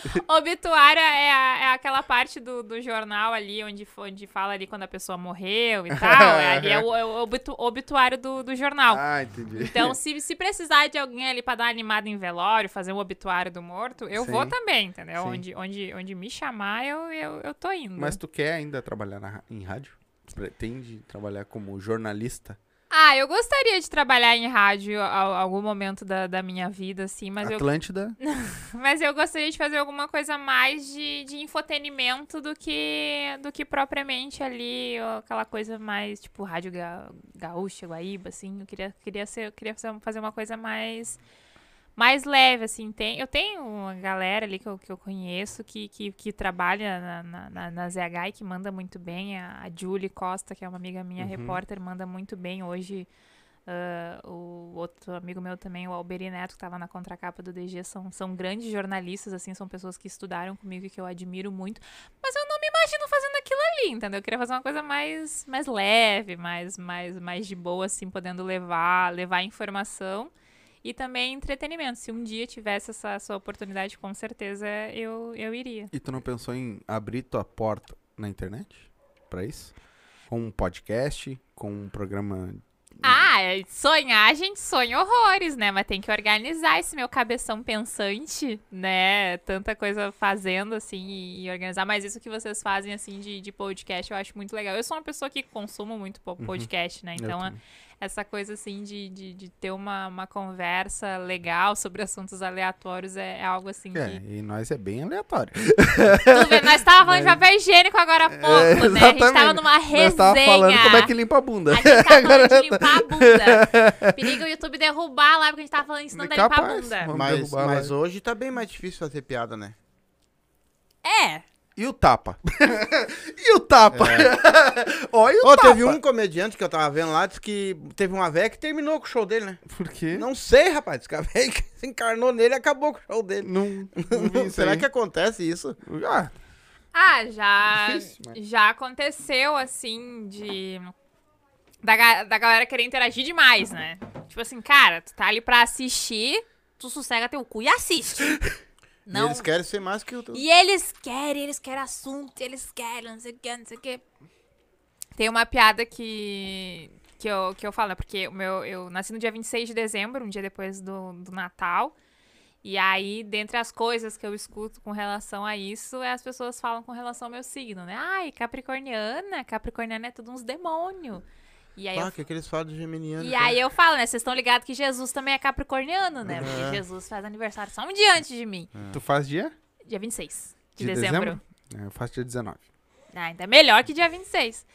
Obituário é, a- é aquela parte do, do jornal ali onde, onde fala ali quando a pessoa morreu e tal. é, ali é o, é o obitu- obituário do, do jornal. Ah, entendi. Então, se, se precisar de alguém ali pra dar uma animada em velório, fazer um obituário do morto, eu Sim. vou também, entendeu? Sim. Onde, onde, onde me chamar, eu, eu, eu tô indo. Mas tu quer ainda trabalhar na em rádio? Pretende trabalhar como jornalista? Ah, eu gostaria de trabalhar em rádio a, a algum momento da, da minha vida, assim, mas eu Atlântida? Mas eu gostaria de fazer alguma coisa mais de, de infotenimento do que, do que propriamente ali, aquela coisa mais, tipo, rádio ga, gaúcha, Guaíba, assim. Eu queria, queria, ser, eu queria fazer uma coisa mais, mais leve, assim. Tem, eu tenho uma galera ali que eu, que eu conheço que, que, que trabalha na, na, na, na ZH e que manda muito bem. A, a Julie Costa, que é uma amiga minha, Uhum. repórter, manda muito bem. Hoje ah, o outro amigo meu também, o Alberi Neto, que estava na contracapa do DG, são, são grandes jornalistas, assim, são pessoas que estudaram comigo e que eu admiro muito. Mas eu não me imagino fazendo aquilo ali, entendeu? Eu queria fazer uma coisa mais, mais leve, mais, mais, mais de boa, assim, podendo levar, levar informação e também entretenimento. Se um dia tivesse essa, essa oportunidade, com certeza eu, eu iria. E tu não pensou em abrir tua porta na internet? Pra isso? Com um podcast? Com um programa. Ah, é, sonhar a gente sonha horrores, né? Mas tem que organizar esse meu cabeção pensante, né? Tanta coisa fazendo, assim, e, e organizar. Mas isso que vocês fazem, assim, de, de podcast, eu acho muito legal. Eu sou uma pessoa que consumo muito po- podcast, né? Eu Então. Essa coisa, assim, de, de, de ter uma, uma conversa legal sobre assuntos aleatórios é, é algo, assim, É, que... e nós é bem aleatório. Vê, nós tava falando de papel higiênico agora há pouco, né? A gente tava numa resenha. Nós tava falando como é que limpa a bunda. A gente tava falando de limpar a bunda. Perigo o YouTube derrubar lá, porque a gente tava falando ensinando a limpar a Capaz. bunda. Mas, mas hoje tá bem mais difícil fazer piada, né? É. E o tapa? e o tapa? Olha o Ô, tapa. teve um comediante que eu tava vendo lá, disse que teve uma véia que terminou com o show dele, né? Por quê? Não sei, rapaz. Disse que a véia que se encarnou nele e acabou com o show dele. Não, não Será que acontece isso? Ah, Ah, já, Difícil, mas- já aconteceu, assim, de... Da, da galera querer interagir demais, né? Tipo assim, cara, tu tá ali pra assistir, tu sossega teu cu e assiste. E Não. eles querem ser mais que o. E eles querem, eles querem assunto, eles querem, não sei o que, não sei o que. Tem uma piada que, que, eu, que eu falo, né? Porque o meu, eu nasci no dia 26 de dezembro, um dia depois do, do Natal. E aí, dentre as coisas que eu escuto com relação a isso, é as pessoas falam com relação ao meu signo, né? Ai, capricorniana, capricorniana é tudo uns demônios. E aí eu Ah, que aqueles falam de geminiano. e aí eu falo, né? Vocês estão ligados que Jesus também é capricorniano, né? Uhum. Porque Jesus faz aniversário só um dia antes de mim. Tu faz dia? Dia 26 de, De dezembro. É, eu faço dia 19. Ah, ainda melhor que dia 26.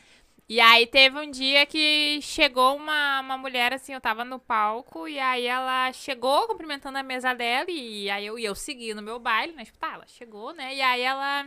E aí teve um dia que chegou uma, uma mulher, assim, eu tava no palco, e aí ela chegou cumprimentando a mesa dela, e aí eu, e eu segui no meu baile, né? Tipo, tá, ela chegou, né? E aí ela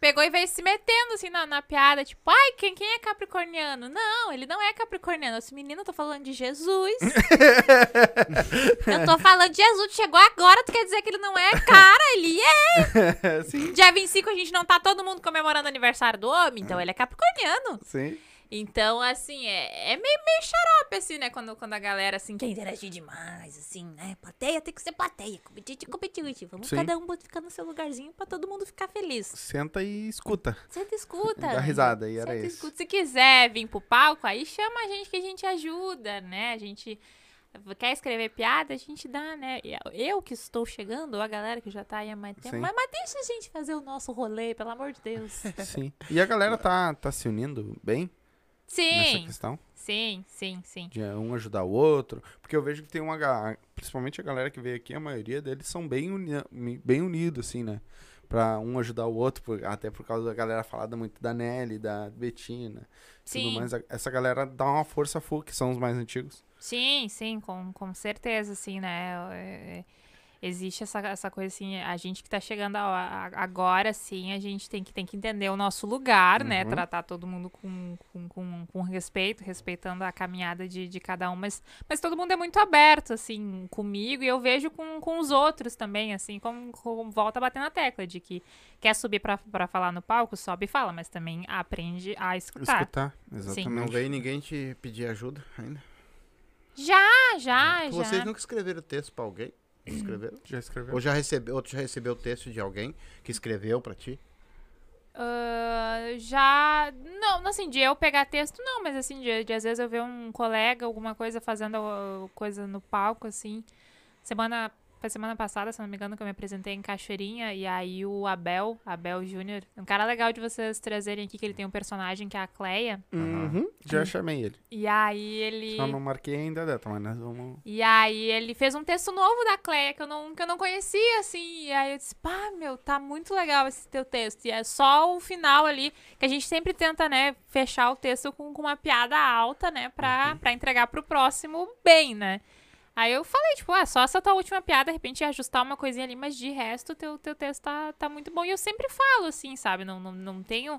pegou e veio se metendo, assim, na, na piada, tipo, ai, quem, quem é capricorniano? Não, ele não é capricorniano. Esse menino, eu tô falando de Jesus. eu tô falando de Jesus, chegou agora, tu quer dizer que ele não é? Cara, ele é. sim, Dia 25 a gente não tá todo mundo comemorando o aniversário do homem, então ele é capricorniano. sim. Então, assim, é, é meio, meio xarope, assim, né? Quando, quando a galera, assim, quer interagir demais, assim, né? Plateia tem que ser plateia, competitivo, competitivo. Vamos Sim. cada um ficar no seu lugarzinho pra todo mundo ficar feliz. Senta e escuta. Senta e escuta. Dá risada, e era Senta isso. escuta. Se quiser vir pro palco, aí chama a gente que a gente ajuda, né? A gente quer escrever piada, a gente dá, né? Eu que estou chegando, ou a galera que já tá aí há mais tempo. Mas, mas deixa a gente fazer o nosso rolê, pelo amor de Deus. Sim. E a galera tá, tá se unindo bem nessa Sim, questão? sim, sim, sim. De um ajudar o outro. Porque eu vejo que tem uma. Principalmente a galera que veio aqui, a maioria deles são bem, uni bem unidos, assim, né? Pra um ajudar o outro, por- até por causa da galera falada muito da Nelly, da Betina. Tudo Sim. mais. A- Essa galera dá uma força full, que são os mais antigos. Sim, sim, com, com certeza, assim, né? É, é, existe essa, essa coisa assim, a gente que tá chegando a- a- agora, sim, a gente tem que, tem que entender o nosso lugar, né? Uhum. Tratar todo mundo com, com, com, com respeito, respeitando a caminhada de, de cada um, mas, mas todo mundo é muito aberto, assim, comigo, e eu vejo com, com os outros também, assim, como, como volta a bater na tecla, de que quer subir pra, pra falar no palco, sobe e fala, mas também aprende a escutar. Escutar, exatamente. Não veio ninguém te pedir ajuda ainda. Já, já, já. Vocês nunca escreveram texto pra alguém? Escreveram? Já escreveu? Ou já recebeu, ou já recebeu texto de alguém que escreveu pra ti? Ah, já. Não, assim, de eu pegar texto, não, mas assim, de, de às vezes eu ver um colega, alguma coisa fazendo ah, coisa no palco, assim. Semana. Foi semana passada, se não me engano, que eu me apresentei em Cachoeirinha. E aí o Abel, Abel Júnior, um cara legal de vocês trazerem aqui, que ele tem um personagem que é a Cleia. Uhum, já chamei ele. E aí ele. Só não marquei ainda data, mas nós vamos. E aí ele fez um texto novo da Cleia que eu não, que eu não conhecia, assim. E aí eu disse, pá, meu, tá muito legal esse teu texto. E é só o final ali, que a gente sempre tenta, né, fechar o texto com, com uma piada alta, né, pra, pra entregar pro próximo bem, né. Aí eu falei, tipo, ah, só essa tua última piada, de repente ajustar uma coisinha ali, mas de resto, teu, teu texto tá, tá muito bom. E eu sempre falo, assim, sabe? Não, não, não tenho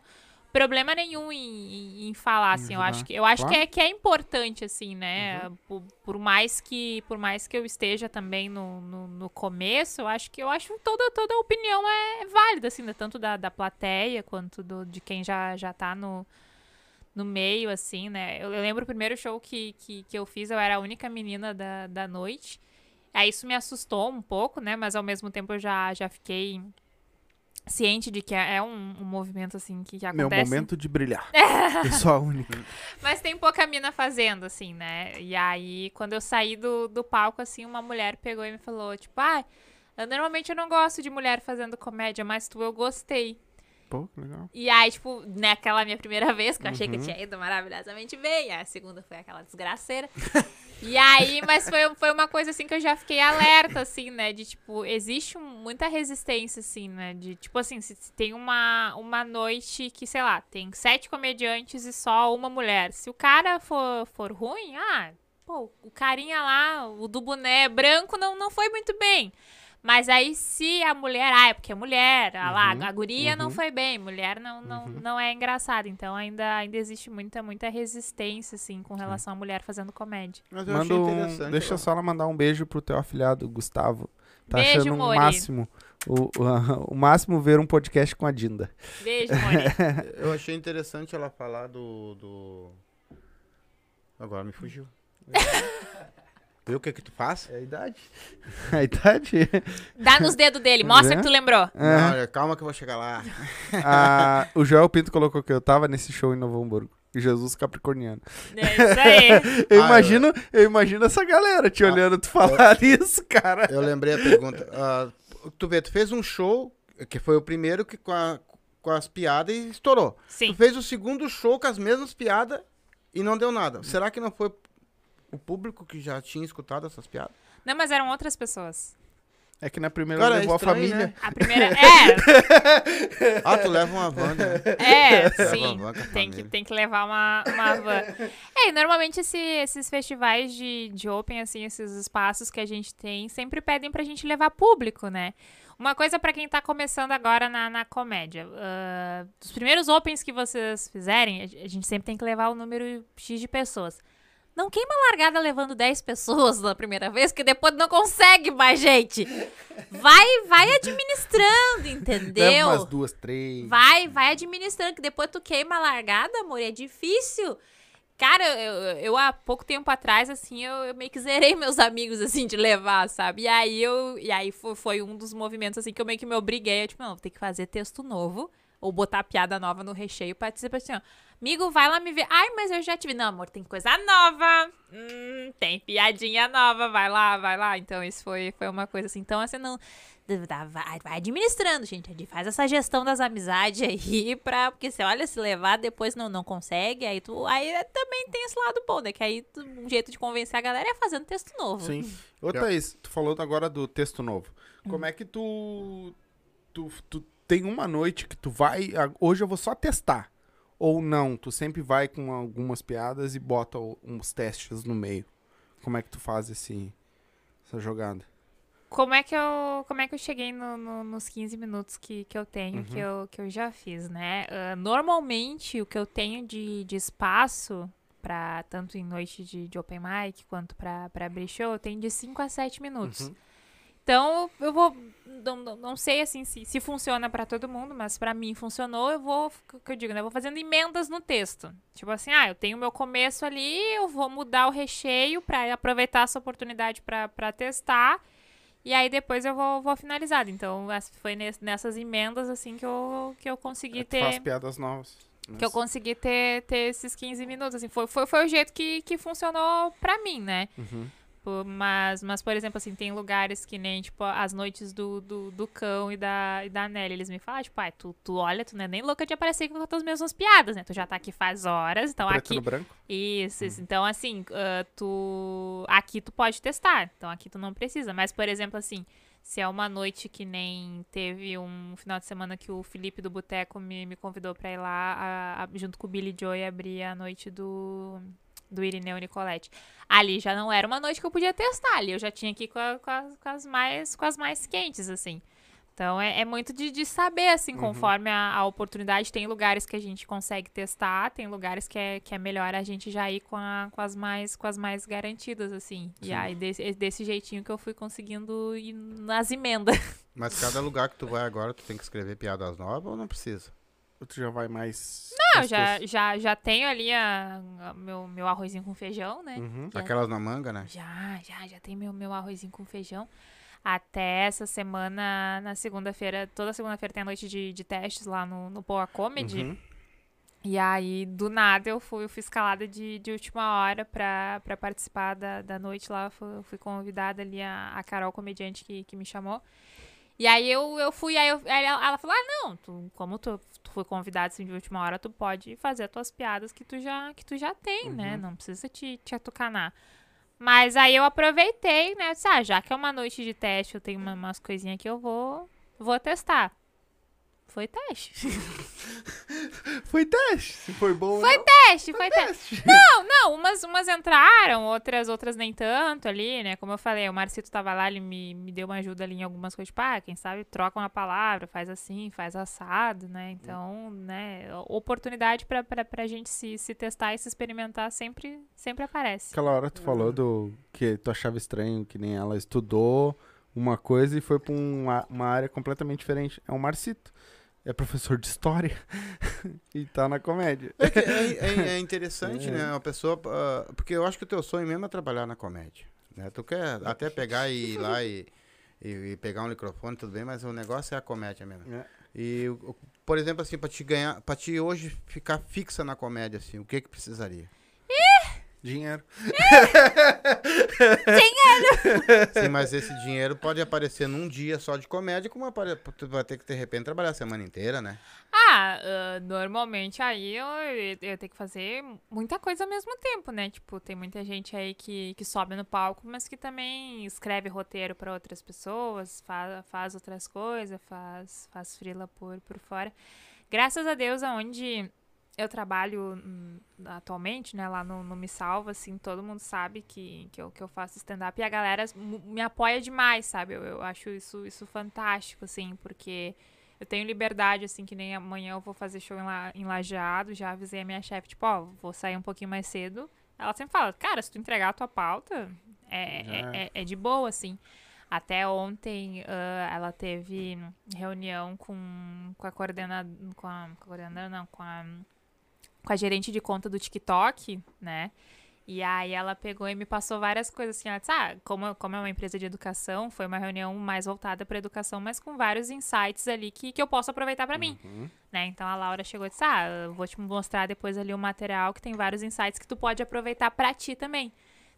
problema nenhum em, em, falar, assim. Eu acho que, eu acho que, é, que é importante, assim, né? Por, por mais que por mais que eu esteja também no, no, no começo, eu acho que eu acho toda, toda opinião é válida, assim, né? Tanto da, da plateia quanto do, de quem já, já tá no, no meio, assim, né? Eu, eu lembro o primeiro show que, que, que eu fiz, eu era a única menina da, da noite. Aí isso me assustou um pouco, né? Mas ao mesmo tempo eu já, já fiquei ciente de que é é um, um movimento, assim, que, que Meu acontece. momento de brilhar. eu sou a única. Mas tem pouca mina fazendo, assim, né? E aí, quando eu saí do, do palco, assim, uma mulher pegou e me falou, tipo, ah, eu, normalmente eu não gosto de mulher fazendo comédia, mas tu eu gostei. Pô, que legal. E aí, tipo, naquela minha primeira vez, que eu achei que eu Uhum. tinha ido maravilhosamente bem, a segunda foi aquela desgraceira. e aí, mas foi, foi uma coisa assim que eu já fiquei alerta, assim, né? De tipo, existe muita resistência, assim, né? De tipo assim, se, se tem uma, uma noite que, sei lá, tem sete comediantes e só uma mulher. Se o cara for, for ruim, ah, pô, o carinha lá, o do boné branco não, não foi muito bem. Mas aí, se a mulher, ah, é porque é mulher, ah lá, Uhum, a guria não uhum. foi bem, mulher não, não, Uhum. não é engraçada. Então ainda, ainda existe muita, muita resistência, assim, com relação à mulher fazendo comédia. Mas eu Manda achei um- interessante. Deixa ó. só ela mandar um beijo pro teu afilhado, Gustavo. Tá Beijo, achando um Mori. máximo O, o, o máximo ver um podcast com a Dinda. Beijo, Moni. Eu achei interessante ela falar do. do... Agora me fugiu. Viu o que que tu faz? É a idade. A idade? Dá nos dedos dele, mostra É? que tu lembrou. Não, calma que eu vou chegar lá. Ah, o Joel Pinto colocou que eu tava nesse show em Novo Hamburgo. Jesus Capricorniano. É isso aí. Eu Ah, imagino, eu imagino essa galera te Ah, olhando tu falar isso, cara. Eu lembrei a pergunta. Ah, tu vê, tu fez um show, que foi o primeiro que com, a- com as piadas e estourou. Sim. Tu fez o segundo show com as mesmas piadas e não deu nada. Será que não foi o público que já tinha escutado essas piadas? Não, mas eram outras pessoas. É que na primeira Cara, é levou a estranho, família. né? A primeira. É, Ah, tu leva uma van, né? é, sim. a van a Tem que, tem que levar uma, uma van. É, e normalmente esse- esses festivais de, de open, assim, esses espaços que a gente tem, sempre pedem pra gente levar público, né? Uma coisa pra quem tá começando agora na, na comédia. ah, os primeiros opens que vocês fizerem, a a gente sempre tem que levar o número X de pessoas. Não queima a largada levando 10 pessoas na primeira vez, que depois não consegue mais gente. Vai, vai administrando, entendeu? Leva umas duas, três. Vai, vai administrando, que depois tu queima a largada, amor, é difícil. Cara, eu, eu, eu, há pouco tempo atrás, assim, eu, eu meio que zerei meus amigos, assim, de levar, sabe? E aí eu. E aí foi, foi um dos movimentos, assim, que eu meio que me obriguei. Eu, tipo, não, vou ter que fazer texto novo. Ou botar piada nova no recheio pra dizer assim, ó. Amigo, vai lá me ver. Ai, mas eu já tive. Não, amor, tem coisa nova. Hum, tem piadinha nova. Vai lá, vai lá. Então, isso foi, foi uma coisa assim. Então, assim, não. dá- Vai, vai administrando, gente. Faz essa gestão das amizades aí pra. Porque você olha, se levar, depois não, não consegue. Aí tu. Aí é- também tem esse lado bom, né? Que aí tu- um jeito de convencer a galera é fazendo texto novo. Sim. Ô, Thaís, tu falou agora do texto novo. Como é que tu, tu. Tu tem uma noite que tu vai. Hoje eu vou só testar. Ou não, tu sempre vai com algumas piadas e bota uns testes no meio. Como é que tu faz esse, essa jogada? Como é que eu, como é que eu cheguei no- no- nos 15 minutos que, que eu tenho, que, eu, que eu já fiz, né? Ah, normalmente, o que eu tenho de, de espaço, pra, tanto em noite de, de open mic quanto pra abrir show, eu tenho de 5 a 7 minutos. Uhum. Então, eu vou. Não, não, não sei assim se, se funciona pra todo mundo, mas pra mim funcionou. Eu vou. Que eu digo, né? Eu vou fazendo emendas no texto. Tipo assim, ah, eu tenho meu começo ali, eu vou mudar o recheio pra aproveitar essa oportunidade pra pra testar. E aí depois eu vou, vou finalizar. Então, foi nes- nessas emendas assim que eu, que eu consegui É, tu faz ter. piadas novas. né? Que eu consegui ter, ter esses 15 minutos. Assim, foi, foi, foi o jeito que, que funcionou pra mim, né? Uhum. Pô, Mas, mas, por exemplo, assim, tem lugares que nem, tipo, as noites do, do, do cão e da, e da Nelly. Eles me falam, tipo, tu, tu olha, tu não é nem louca de aparecer com as mesmas piadas, né? Tu já tá aqui faz horas, então Preto aqui... no branco? Isso, isso. Então, assim, ah, tu... Aqui tu pode testar, então aqui tu não precisa. Mas, por exemplo, assim, se é uma noite que nem teve um final de semana que o Felipe do Boteco me, me convidou pra ir lá, a- a- junto com o Billy Joy, abrir a noite do, do Irineu Nicolette. Ali já não era uma noite que eu podia testar, ali eu já tinha que ir com, a- com as, com as mais, com as mais quentes, assim. Então é, é muito de, de saber, assim, conforme a, a oportunidade. Tem lugares que a gente consegue testar, tem lugares que é, que é melhor a gente já ir com, a- com, as, mais, com as mais garantidas, assim. E aí, desse, desse jeitinho que eu fui conseguindo ir nas emendas. Mas cada lugar que tu vai agora, tu tem que escrever piadas novas ou não precisa? Ou tu já vai mais. Não, já, já, já tenho ali a, a meu, meu arrozinho com feijão, né? Uhum. Já- Aquelas na manga, né? Já, já, já tem meu, meu arrozinho com feijão. Até essa semana, na segunda-feira, toda segunda-feira tem a noite de, de testes lá no, no Poa Comedy. Uhum. E aí, do nada, eu fui, eu fui escalada de, de última hora pra, pra participar da, da noite lá. Fui, fui convidada ali, a, a Carol, comediante, que, que me chamou. E aí eu, eu fui, aí, eu- aí ela, ela falou: Ah, não, tu, como tu, tu foi convidada assim de última hora, tu pode fazer as tuas piadas que tu já, que tu já tem, né? Não precisa te, te atucanar. Mas aí eu aproveitei, né? Disse, ah, já que é uma noite de teste, eu tenho uma- umas coisinhas que eu vou, vou testar. Foi teste. Foi teste. Se foi bom. Foi não. teste, foi teste. Não, não, umas, umas entraram, outras outras nem tanto ali, né? Como eu falei, o Marcito tava lá, ele me, me deu uma ajuda ali em algumas coisas. Tipo, ah, quem sabe troca uma palavra, faz assim, faz assado, né? Então, né, oportunidade pra, pra, pra gente se, se testar e se experimentar sempre, sempre aparece. Aquela hora tu falou do que tu achava estranho, que nem ela estudou uma coisa e foi pra uma, uma área completamente diferente. É o Marcito. É professor de história e tá na comédia. É, é, é- é interessante, né? Uma pessoa. ah, porque eu acho que o teu sonho mesmo é trabalhar na comédia. Né? Tu quer até pegar e ir lá e, e, e pegar um microfone, tudo bem, mas o negócio é a comédia mesmo. É. E, por exemplo, assim, pra te ganhar, pra te hoje ficar fixa na comédia, assim, o que que precisaria? Dinheiro. Sim, mas esse dinheiro pode aparecer num dia só de comédia, como apare... tu vai ter que, de repente, trabalhar a semana inteira, né? Ah, ah, normalmente aí eu, eu tenho que fazer muita coisa ao mesmo tempo, né? Tipo, tem muita gente aí que, que sobe no palco, mas que também escreve roteiro para outras pessoas, faz, faz outras coisas, faz, faz frila por, por fora. Graças a Deus, aonde eu trabalho hum, atualmente, né, lá no, no Me Salva, assim, todo mundo sabe que, que, eu, que eu faço stand-up e a galera me apoia demais, sabe? Eu, eu acho isso, isso fantástico, assim, porque eu tenho liberdade, assim, que nem amanhã eu vou fazer show em, La, em Lajeado, já avisei a minha chefe, tipo, ó, vou sair um pouquinho mais cedo. Ela sempre fala, cara, se tu entregar a tua pauta, é, Já é, é, é de boa, assim. Até ontem ah, ela teve reunião com, com a coordenadora, com a coordenadora, não, com a, com a gerente de conta do TikTok, né? E aí ela pegou e me passou várias coisas assim, ela disse, ah, como, como é uma empresa de educação, foi uma reunião mais voltada para educação, mas com vários insights ali que, que eu posso aproveitar para mim, né? Então a Laura chegou e disse, ah, eu vou te mostrar depois ali o material que tem vários insights que tu pode aproveitar para ti também.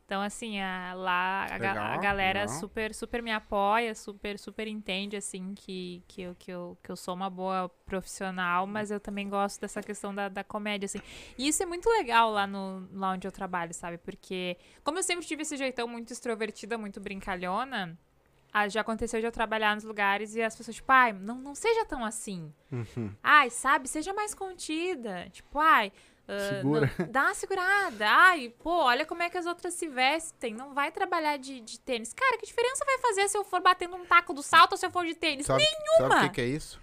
Então, assim, a- lá a, ga- a Legal, galera legal. super, super me apoia, super, super entende, assim, que, que, eu, que, eu, que eu sou uma boa profissional, mas eu também gosto dessa questão da, da comédia, assim. E isso é muito legal lá, no, lá onde eu trabalho, sabe? Porque, como eu sempre tive esse jeitão muito extrovertida, muito brincalhona, ah, já aconteceu de eu trabalhar nos lugares e as pessoas, tipo, ai, não, não seja tão assim. Ai, sabe, seja mais contida. Tipo, ai. ah, Segura. não- dá uma segurada. Ai, pô, olha como é que as outras se vestem. Não vai trabalhar de, de tênis. Cara, que diferença vai fazer se eu for batendo um taco do salto ou se eu for de tênis? Sabe, sabe o que, que é isso?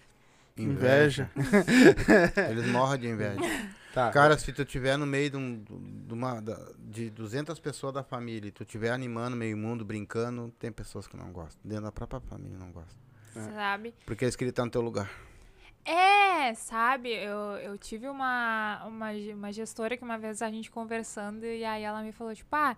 Inveja. Eles morrem de inveja. Tá. Cara, se tu tiver no meio de, um, de uma, de 200 pessoas da família e tu tiver animando meio mundo, brincando, tem pessoas que não gostam. Dentro da própria família não gostam. Sabe? Porque eles queriam estar no teu lugar. É, sabe? Eu, eu tive uma, uma, uma gestora que uma vez a gente conversando e aí ela me falou, tipo, ah,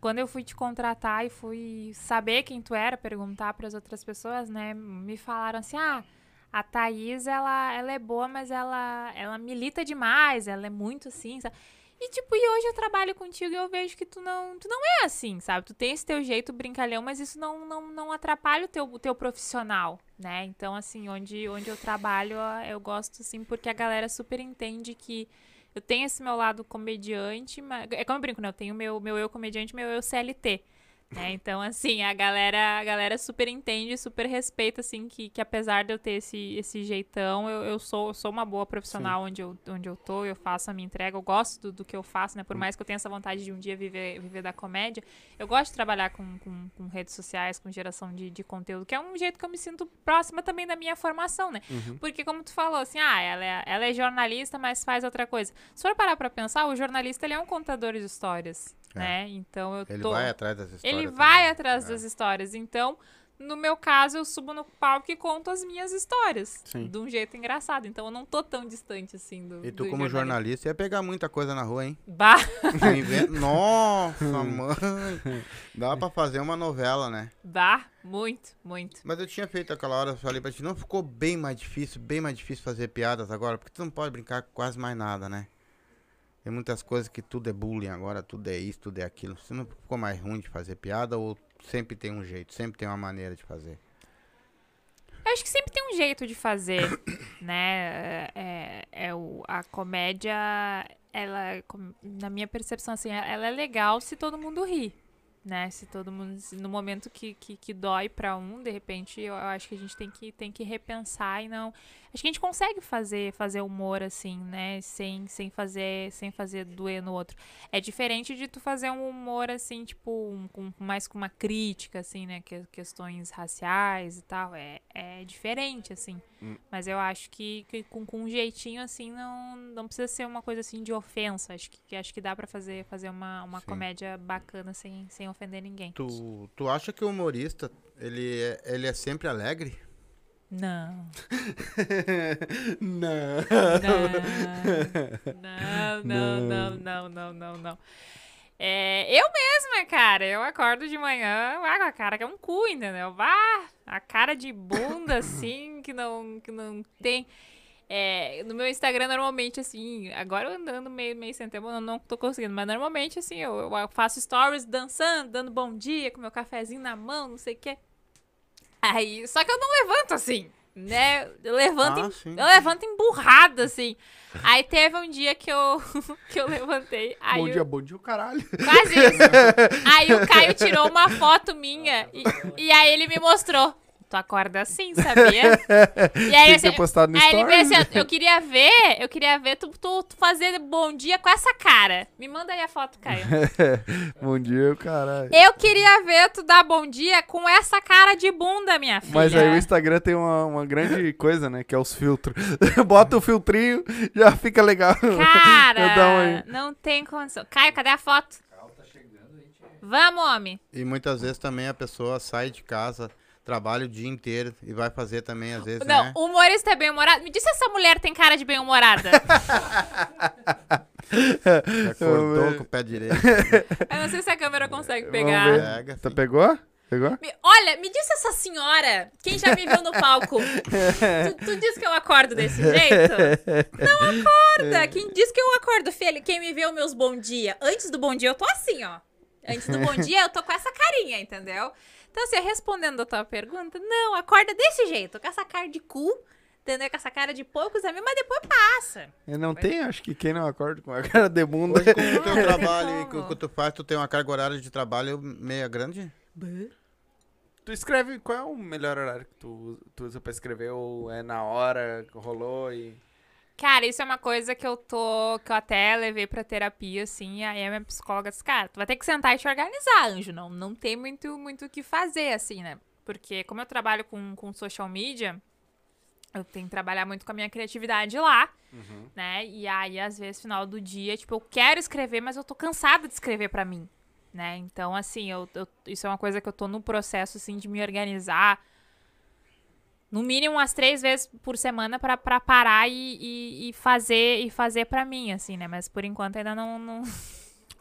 quando eu fui te contratar e fui saber quem tu era, perguntar para as outras pessoas, né, me falaram assim, ah, a Thaís, ela, ela é boa, mas ela, ela milita demais, ela é muito assim, sabe? E, tipo, e hoje eu trabalho contigo e eu vejo que tu não, tu não é assim, sabe? Tu tem esse teu jeito brincalhão, mas isso não, não, não atrapalha o teu, o teu profissional, né? Então, assim, onde, onde eu trabalho, eu gosto, assim, porque a galera super entende que eu tenho esse meu lado comediante, mas... É como eu brinco, né? Eu tenho meu, meu eu comediante, meu eu CLT. Né? Então, assim, a galera, a galera super entende, super respeita, assim, que, que apesar de eu ter esse, esse jeitão, eu, eu, sou, eu sou uma boa profissional onde eu, onde eu tô, eu faço a minha entrega, eu gosto do, do que eu faço, né? Por mais que eu tenha essa vontade de um dia viver, viver da comédia, eu gosto de trabalhar com, com, com redes sociais, com geração de, de conteúdo, que é um jeito que eu me sinto próxima também da minha formação, né? Porque, como tu falou, assim, ah, ela é, ela é jornalista, mas faz outra coisa. Se for parar pra pensar, o jornalista, ele é um contador de histórias, É. né? Então, eu Ele tô... vai atrás das histórias. Ele também. vai atrás É. das histórias. Então, no meu caso, eu subo no palco e conto as minhas histórias. Sim. De um jeito engraçado. Então, eu não tô tão distante assim do. E tu, do como jornalista, ia pegar muita coisa na rua, hein? Bah, inventa- Nossa, mãe! Dá pra fazer uma novela, né? bah, muito, muito. Mas eu tinha feito aquela hora, eu falei pra ti, não ficou bem mais difícil, bem mais difícil fazer piadas agora? Porque tu não pode brincar com quase mais nada, né? Tem muitas coisas que tudo é bullying agora, tudo é isso, tudo é aquilo. Você não ficou mais ruim de fazer piada ou sempre tem um jeito, sempre tem uma maneira de fazer? Eu acho que sempre tem um jeito de fazer, né? É, é o, a comédia, ela, na minha percepção, assim, ela é legal se todo mundo ri, né? Se todo mundo, se no momento que, que, que dói pra um, de repente, eu, eu acho que a gente tem que, tem que repensar e não... Acho que a gente consegue fazer, fazer humor, assim, né? Sem, sem, fazer, sem fazer doer no outro. É diferente de tu fazer um humor, assim, tipo, um- com, mais com uma crítica, assim, né? Que, questões raciais e tal. É, é diferente, assim. Mas eu acho que, que com, com um jeitinho, assim, não, não precisa ser uma coisa, assim, de ofensa. Acho que, acho que dá pra fazer, fazer uma, uma Sim. comédia bacana sem, sem ofender ninguém. Tu, tu acha que o humorista, Ele é, ele é sempre alegre? Não. Não. Não, não, não, não, não, não, não. É, eu mesma, cara, eu acordo de manhã ah, a cara que é um cu, entendeu? Vá, a cara de bunda, assim, que não, que não tem. É, no meu Instagram, normalmente, assim, agora eu andando meio, meio sem tempo, eu não tô conseguindo, mas normalmente, assim, eu, eu faço stories dançando, dando bom dia, com meu cafezinho na mão, não sei o quê. Aí, só que eu não levanto assim, né? Eu levanto, Ah, em- sim. eu levanto emburrada, assim. Aí teve um dia que eu, que eu levantei, aí bom eu- dia, bom dia, o caralho. Quase isso. Aí o Caio tirou uma foto minha e, e aí ele me mostrou. Tu acorda assim, sabia? E aí, assim, ter postado no aí ele stories. veio assim, eu queria ver, eu queria ver tu, tu, tu fazer bom dia com essa cara. Me manda aí a foto, Caio. bom dia, caralho. Eu queria ver tu dar bom dia com essa cara de bunda, minha filha. Mas aí o Instagram tem uma, uma grande coisa, né? Que é os filtros. Bota o filtrinho, já fica legal. Cara, uma- não tem condição. Caio, cadê a foto? Vamos, homem. E muitas vezes também a pessoa sai de casa, trabalha o dia inteiro e vai fazer também, às vezes, Não, né? o humorista é bem-humorado. Me diz se essa mulher tem cara de bem-humorada. Acordou com o pé direito. Eu não sei se a câmera consegue pegar. Pega, Tu sim. pegou? Pegou? Me- olha, me diz essa senhora, quem já me viu no palco, tu, tu diz que eu acordo desse jeito? Não acorda! Quem diz que eu acordo, filha? Quem me vê os meus bom dia? Antes do bom dia eu tô assim, ó. Antes do bom dia eu tô com essa carinha, entendeu? Então, assim, respondendo a tua pergunta, não, acorda desse jeito, com essa cara de cu, entendeu? Com essa cara de poucos amigos, mas depois passa. Eu não tenho, acho que quem não acorda com a cara de bunda. Hoje, com o teu Não, trabalho e com o que tu faz, tu tem uma carga horária de trabalho meia grande? Tu escreve qual é o melhor horário que tu, tu usa pra escrever? Ou é na hora que rolou e. Cara, isso é uma coisa que eu tô. que eu até levei pra terapia, assim. E aí a minha psicóloga disse, cara, tu vai ter que sentar e te organizar, anjo. Não, não tem muito muito o que fazer, assim, né? Porque como eu trabalho com, com social media, eu tenho que trabalhar muito com a minha criatividade lá, né? E aí, às vezes, final do dia, tipo, eu quero escrever, mas eu tô cansada de escrever pra mim. Né? Então, assim, eu, eu- isso é uma coisa que eu tô no processo, assim, de me organizar no mínimo umas três vezes por semana pra, pra parar e, e, e fazer e fazer pra mim, assim, né? Mas por enquanto ainda não não,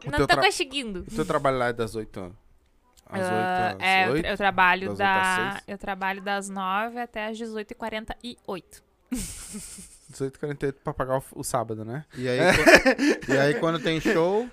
não tô tra- conseguindo. O teu trabalho lá é das 8 às 8 Ah, às é, eu, 8? eu trabalho das oito às da eu trabalho das 9 até as 18h48. 18h48 pra pagar o, o sábado, né? E aí, qu- e aí quando tem show,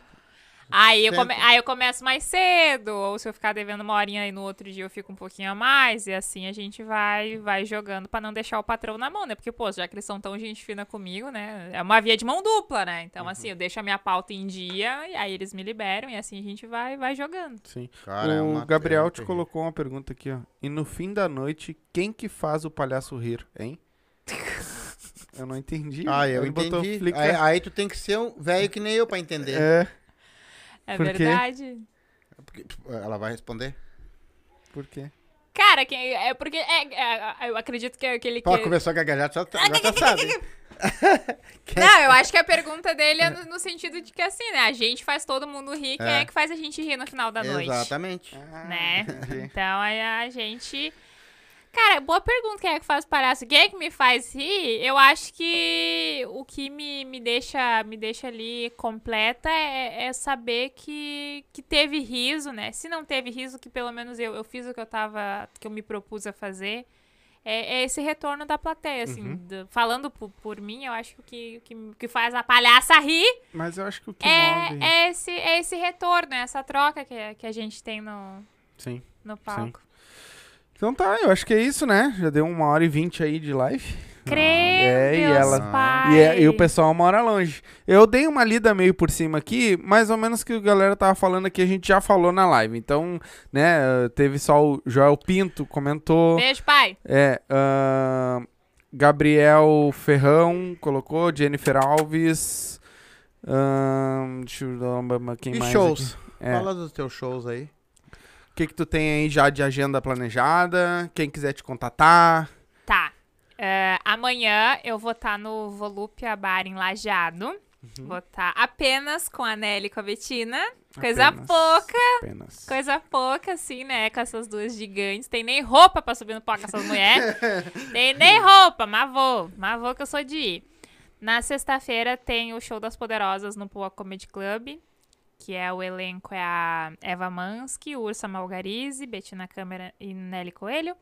Aí eu, come- aí eu começo mais cedo, ou se eu ficar devendo uma horinha aí no outro dia eu fico um pouquinho a mais, e assim a gente vai vai jogando pra não deixar o patrão na mão, né? Porque, pô, já que eles são tão gente fina comigo, né? É uma via de mão dupla, né? Então, Uhum. assim, eu deixo a minha pauta em dia, e aí eles me liberam, e assim a gente vai, vai jogando. Sim. cara, é o uma Gabriel é te colocou uma pergunta aqui, ó. E no fim da noite, quem que faz o palhaço rir, hein? eu não entendi. Ah, eu entendi. Aí, aí tu tem que ser um velho que nem eu pra entender. É, É Por quê? verdade. Porque, tipo, ela vai responder. por quê? Cara, quem, é porque é, é, eu acredito que é aquele Pô, que. começou a gaguejar, já, tá- já tá sabe. Não, eu acho que a pergunta dele é no, no sentido de que assim, né? A gente faz todo mundo rir, quem É. é que faz a gente rir no final da noite? Exatamente. né? entendi. Então aí a gente. Cara, boa pergunta. Quem é que faz palhaço? Quem é que me faz rir? Eu acho que o que me, me, deixa, me deixa ali completa é, é saber que, que teve riso, né? Se não teve riso, que pelo menos eu, eu fiz o que eu tava. que eu me propus a fazer. É, é esse retorno da plateia, assim. Uhum. do- falando por, por mim, eu acho que o que, que, faz a palhaça rir Mas eu acho que o que move... é, é, esse, é esse retorno, é essa troca que, que a gente tem no, Sim. no palco. Então tá, eu acho que é isso, né? Já deu uma hora e vinte aí de live. Creio, É, e Deus ela- Pai. E, é- e o pessoal mora longe. Eu dei uma lida meio por cima aqui, mais ou menos que a galera tava falando aqui, a gente já falou na live. Então, né, teve só o Joel Pinto comentou. Beijo, pai. É, ahn, Gabriel Ferrão colocou, Jennifer Alves. ahn, deixa eu dar uma. Quem E mais? shows? aqui? É. Fala dos teus shows aí. O que, que tu tem aí já de agenda planejada? Quem quiser te contatar. Tá. É, amanhã eu vou estar no Volupia Bar em Lajeado. Vou estar apenas com a Nelly e com a Betina. Coisa Apenas. pouca, Apenas. coisa pouca, assim, né? Com essas duas gigantes. Tem nem roupa pra subir no palco com essas mulheres. Tem nem roupa, mas vou. Mas vou que eu sou de ir. Na sexta-feira tem o Show das Poderosas no Poa Comedy Club. Que é o elenco é a Eva Mansky, Ursa Malgarize, Betina Câmara e Nelly Coelho.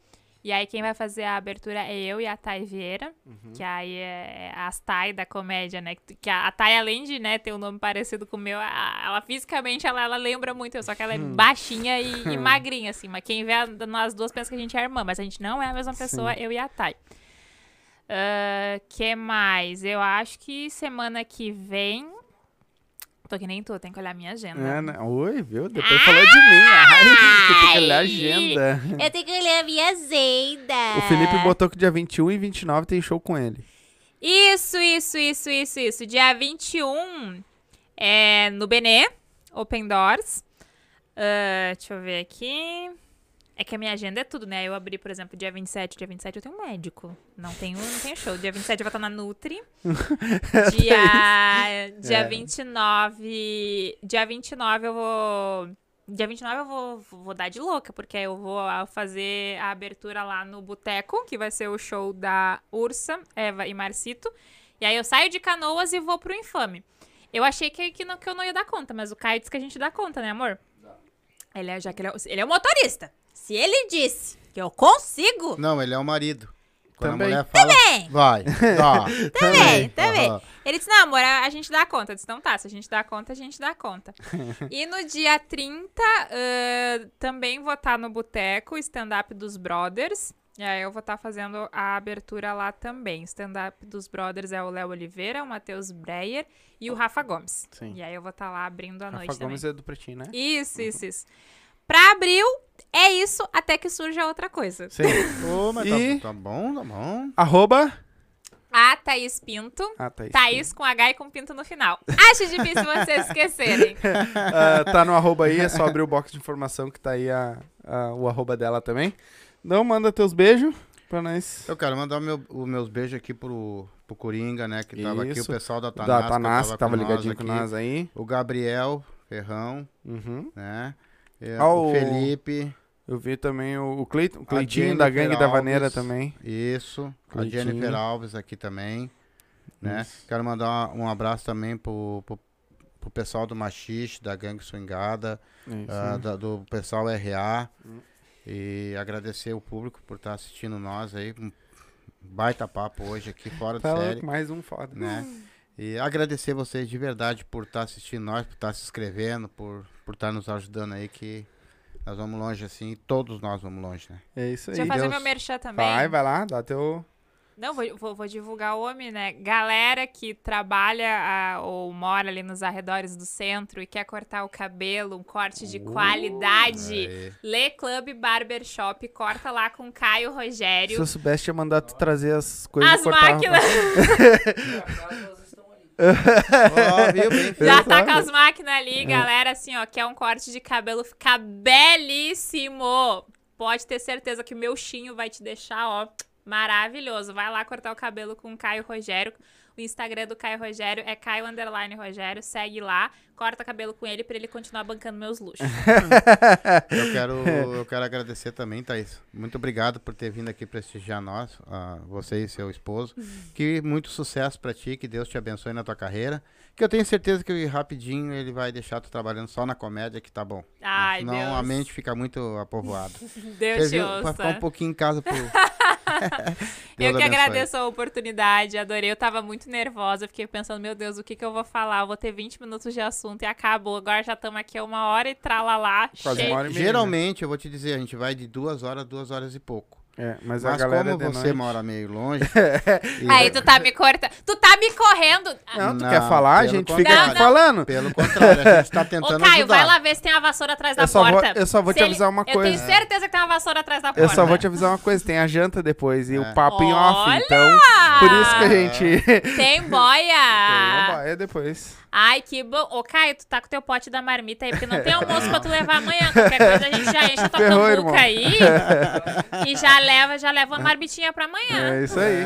E aí quem vai fazer a abertura é eu e a Thay Vieira, que aí é as Thay da comédia, né? Que a, a Thay, além de né, ter um nome parecido com o meu, a- ela fisicamente ela, ela lembra muito eu, só que ela é baixinha e, e magrinha, assim. Mas quem vê a- nós duas pensa que a gente é irmã, mas a gente não é a mesma pessoa, eu e a Thay. Ah, que mais? Eu acho que semana que vem. Tô que nem tu, tem que olhar minha agenda. É, né? Oi, viu? Depois falou de mim. Ai, tem que olhar a agenda. Eu tenho que olhar minha agenda. O Felipe botou que dia 21 e 29 tem show com ele. Isso, isso, isso, isso, isso. Dia 21 é no Benê, Open Doors. Ah, deixa eu ver aqui. É que a minha agenda é tudo, né? Eu abri, por exemplo, dia 27. Dia 27 eu tenho um médico. Não tenho, não tenho show. Dia 27 eu vou estar na Nutri. Dia, dia É. 29. Dia 29 eu vou. Dia 29 eu vou, vou dar de louca, porque eu vou fazer a abertura lá no Boteco, que vai ser o show da Ursa, Eva e Marcito. E aí eu saio de canoas e vou pro Infame. Eu achei que, que, não, que eu não ia dar conta, mas o Caio disse que a gente dá conta, né, amor? Ele é, já que ele, é, ele é o motorista. Se ele disse que eu consigo, Não, ele é o marido. Quando Também. a mulher fala, Também. vai, dá. Também, também. Aham. Ele disse, não, amor, a, gente dá conta. Eu disse, então tá, se a gente dá conta, a gente dá conta. e no dia 30, ãh, também vou estar no Boteco, stand-up dos Brothers. E aí eu vou estar fazendo a abertura lá também. Stand-up dos Brothers é o Léo Oliveira, o Matheus Breyer e o Rafa Gomes. Sim. E aí eu vou estar lá abrindo a Rafa noite Gomes também. é do Pretinho, né? Isso, isso, isso. Pra abril, é isso, até que surja outra coisa. Sim. Ô, mas E- tá, tá bom, tá bom. Arroba. A Thaís Pinto. Ah, tá isso. Thaís com H e com pinto no final. Acho difícil vocês esquecerem. Ah, tá no arroba aí, é só abrir o box de informação que tá aí a, a- o arroba dela também. Não, manda teus beijos pra nós. Eu quero mandar o meu- os meus beijos aqui pro, pro Coringa, né? Que tava aqui, o Isso. pessoal da Tanás. da que Tanás, que tava com nós ligadinho com nós aí. O Gabriel Ferrão, Uhum. né? É, Ah, o o- Felipe, Eu vi também o, o, Cleit- o A Cleitinho da Gangue da Vaneira Alves. também. isso. Cleitinho. A Jennifer Alves aqui também, né? Isso. Quero mandar um abraço também pro, pro, pro pessoal do Machixe, da Gangue Swingada, ah, da- do pessoal RA. Hum. E agradecer o público por estar assistindo nós aí. Um baita papo hoje aqui, fora de Tá série. louco, mais um foda. né? E agradecer vocês de verdade por estar assistindo nós, por estar se inscrevendo, por por estar nos ajudando aí, que nós vamos longe assim, todos nós vamos longe, né? É isso aí. Deixa eu fazer Deus. meu merchan também. Vai, vai lá, dá teu. Não, vou, vou, vou divulgar o homem, né? Galera que trabalha ah, ou mora ali nos arredores do centro e quer cortar o cabelo, um corte de qualidade. Aí. Lê Club Barbershop, corta lá com Caio Se Rogério. eu soubesse, tinha mandado tu trazer as coisas As máquinas. Ó, viu? Bem feito. Já tá com as máquinas ali, galera, assim, ó, quer um corte de cabelo ficar belíssimo. Pode ter certeza que o meu chinho vai te deixar, ó, maravilhoso. Vai lá cortar o cabelo com o Caio Rogério. O Instagram do Caio Rogério é Caio Underline Rogério. Segue lá, corta cabelo com ele pra ele continuar bancando meus luxos. Eu quero, eu quero agradecer também, Thaís. Muito obrigado por ter vindo aqui prestigiar nós, ah, você e seu esposo. Que muito sucesso pra ti, que Deus te abençoe na tua carreira. Que eu tenho certeza que rapidinho ele vai deixar tu trabalhando só na comédia, que tá bom. Ai, Senão Deus. a mente fica muito apovoada. Deus Você te viu? Pra ficar um ouça. pouquinho em casa pro. Eu que abençoe. agradeço a oportunidade, adorei. Eu tava muito nervosa, fiquei pensando, meu Deus, o que que eu vou falar? Eu vou ter 20 minutos de assunto e acabou. Agora já estamos aqui uma hora e tralalá, Quase cheio. uma hora e meia. né? Geralmente, eu vou te dizer, a gente vai de duas horas, duas horas e pouco. É, mas, a Mas galera como de você noite- mora meio longe. e- Aí tu tá me cortando. Tu tá me correndo. Não, tu Não, quer falar? A gente fica contrário. aqui falando. Pelo contrário, a gente tá Ô, tentando Caio, ajudar. vai lá ver se tem uma vassoura atrás da Eu vou- porta. eu só vou Se te avisar uma Eu coisa. tenho certeza que tem uma vassoura atrás da porta. Eu só vou te avisar uma coisa, tem a janta depois e É. o papo em off, Olha! então por isso que a gente Tem tem uma boia. depois. Ai, que bom. Ô, Caio, tu tá com teu pote da marmita aí, porque não tem almoço pra tu levar amanhã. Qualquer coisa a gente já enche a tua Ferrou, cambuca aí e já leva, já leva uma marmitinha pra amanhã. É isso aí.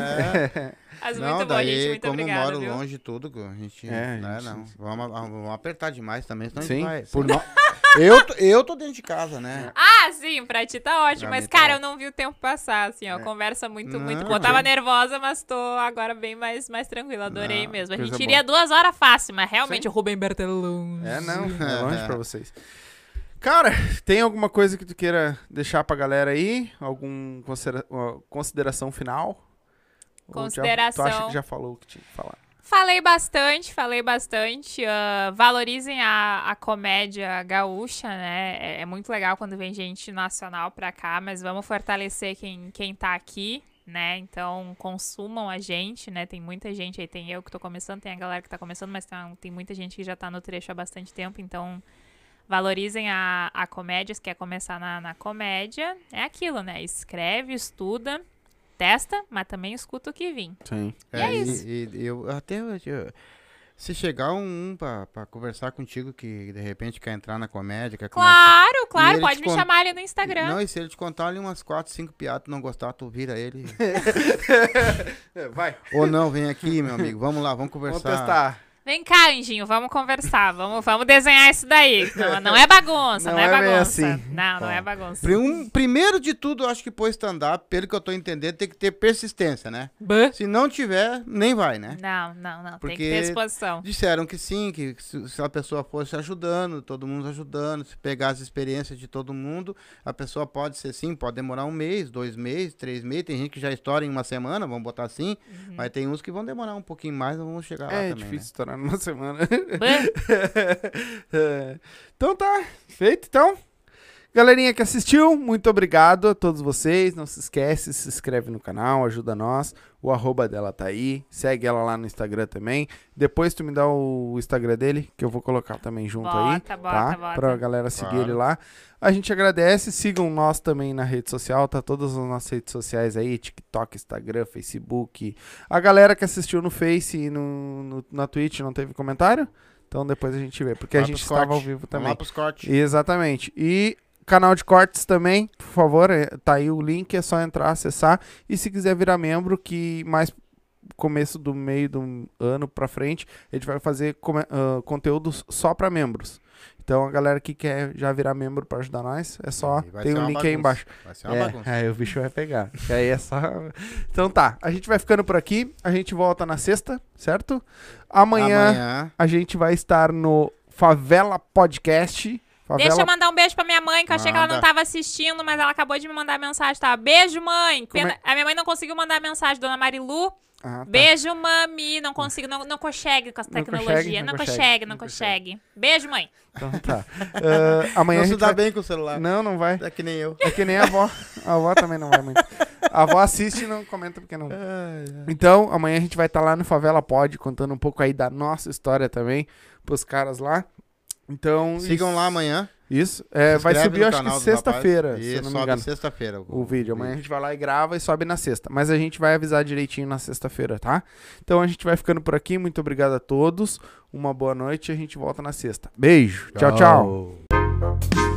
Mas Não, muito bom, daí, gente. Muito como obrigada, moro viu? longe de tudo, a gente. É, né, gente- não. Vamos, vamos apertar demais também, senão a Sim, gente vai. por Por eu, tô- eu tô dentro de casa, né? Ah, sim, pra ti tá ótimo. Pra mas, tá cara, eu ótimo. não vi o tempo passar, assim, ó. Conversa muito, muito Não, boa. Eu tava nervosa, mas tô agora bem mais, mais tranquila. Adorei Não, mesmo. A gente iria duas horas fácil, mas realmente Sim. o Rubem Bertelon. É, não, é longe pra vocês. Cara, tem alguma coisa que tu queira deixar pra galera aí? Alguma consideração final? Ou já- Consideração. tu acha que já falou o que tinha que falar? Falei bastante, falei bastante. ah, valorizem a, a comédia gaúcha, né? É, é muito legal quando vem gente nacional pra cá, mas vamos fortalecer quem, quem tá aqui, né? Então, consumam a gente, né? Tem muita gente aí, tem eu que tô começando, tem a galera que tá começando, mas tem, tem muita gente que já tá no trecho há bastante tempo, então valorizem a, a comédia, se quer começar na, na comédia, é aquilo, né? Escreve, estuda, testa, mas também escuta o que vim. Sim. E é isso. E, e eu até eu- se chegar um, um pra, pra conversar contigo que de repente quer entrar na comédia, quer começar. Claro, claro, ele pode me con- chamar ali no Instagram. Não, e se ele te contar ali umas 4, 5 piadas, não gostar, tu vira ele. vai. Ou não, vem aqui, meu amigo. Vamos lá, vamos Vamos conversar. testar. Vem cá, Anjinho, vamos conversar, vamos, vamos desenhar isso daí. Não, não é bagunça, Não não, é, é bagunça. assim. Não, não Tá. é bagunça. Pri- um- primeiro de tudo, eu acho que pôr stand-up, pelo que eu tô entendendo, tem que ter persistência, né? Se não tiver, nem vai, né? Não, não, não, tem que Porque- ter disposição. Disseram que sim, que se, se a pessoa fosse ajudando, todo mundo ajudando, se pegar as experiências de todo mundo, a pessoa pode ser sim, pode demorar um mês, dois meses, três meses. Tem gente que já estoura em uma semana, vamos botar assim, Uhum. mas tem uns que vão demorar um pouquinho mais, não vamos chegar lá É também. difícil estourar numa semana. Bã. É. então tá, feito então. Galerinha que assistiu, muito obrigado a todos vocês. Não se esquece, se inscreve no canal, ajuda nós. O arroba dela tá aí. Segue ela lá no Instagram também. Depois tu me dá o Instagram dele, que eu vou colocar também junto aí. Bota, bota, tá? bota. Pra galera seguir Claro. ele lá. A gente agradece. Sigam nós também na rede social. Tá todas as nossas redes sociais aí: TikTok, Instagram, Facebook. A galera que assistiu no Face e no, no- na Twitch não teve comentário? Então depois a gente vê, porque a gente estava ao vivo Vamos também. lá pros cortes. Exatamente. E canal de cortes também, por favor, é- tá aí o link, é só entrar, acessar. E se quiser virar membro, que mais começo do meio do ano pra frente, a gente vai fazer ah, conteúdos só pra membros. Então a galera que quer já virar membro pra ajudar nós, é só, tem um link aí bagunça. embaixo. Vai ser uma É, bagunça. aí o bicho vai pegar. Aí é só. Então tá, a gente vai ficando por aqui. A gente volta na sexta, certo? Amanhã, Amanhã a gente vai estar no Favela Podcast. Favela Deixa eu mandar um beijo pra minha mãe, que eu achei que ela não tava assistindo, mas ela acabou de me mandar mensagem, tá? Beijo, mãe. Como é- Pena- A minha mãe não conseguiu mandar mensagem, dona Marilu. Ah, tá. Beijo, mami. Não consigo, não, não consegue com essa Não tecnologia. consegue, Não, não consegue, consegue, não não consegue. Beijo, mãe. Então tá. Ah, amanhã não a se gente dá vai... bem com o celular. Não, não vai. É que nem eu. É que nem a avó. A avó também não vai muito. A avó assiste e não comenta porque não. Então, amanhã a gente vai estar lá no Favela Pod, contando um pouco aí da nossa história também, pros caras lá. Então. Sigam isso- lá amanhã. Isso. É, vai subir, acho que sexta-feira, se não me sobe engano. sexta-feira. O vídeo. Amanhã a gente vai lá e grava e sobe na sexta. Mas a gente vai avisar direitinho na sexta-feira, tá? Então a gente vai ficando por aqui. Muito obrigado a todos. Uma boa noite e a gente volta na sexta. Beijo. tchau. tchau.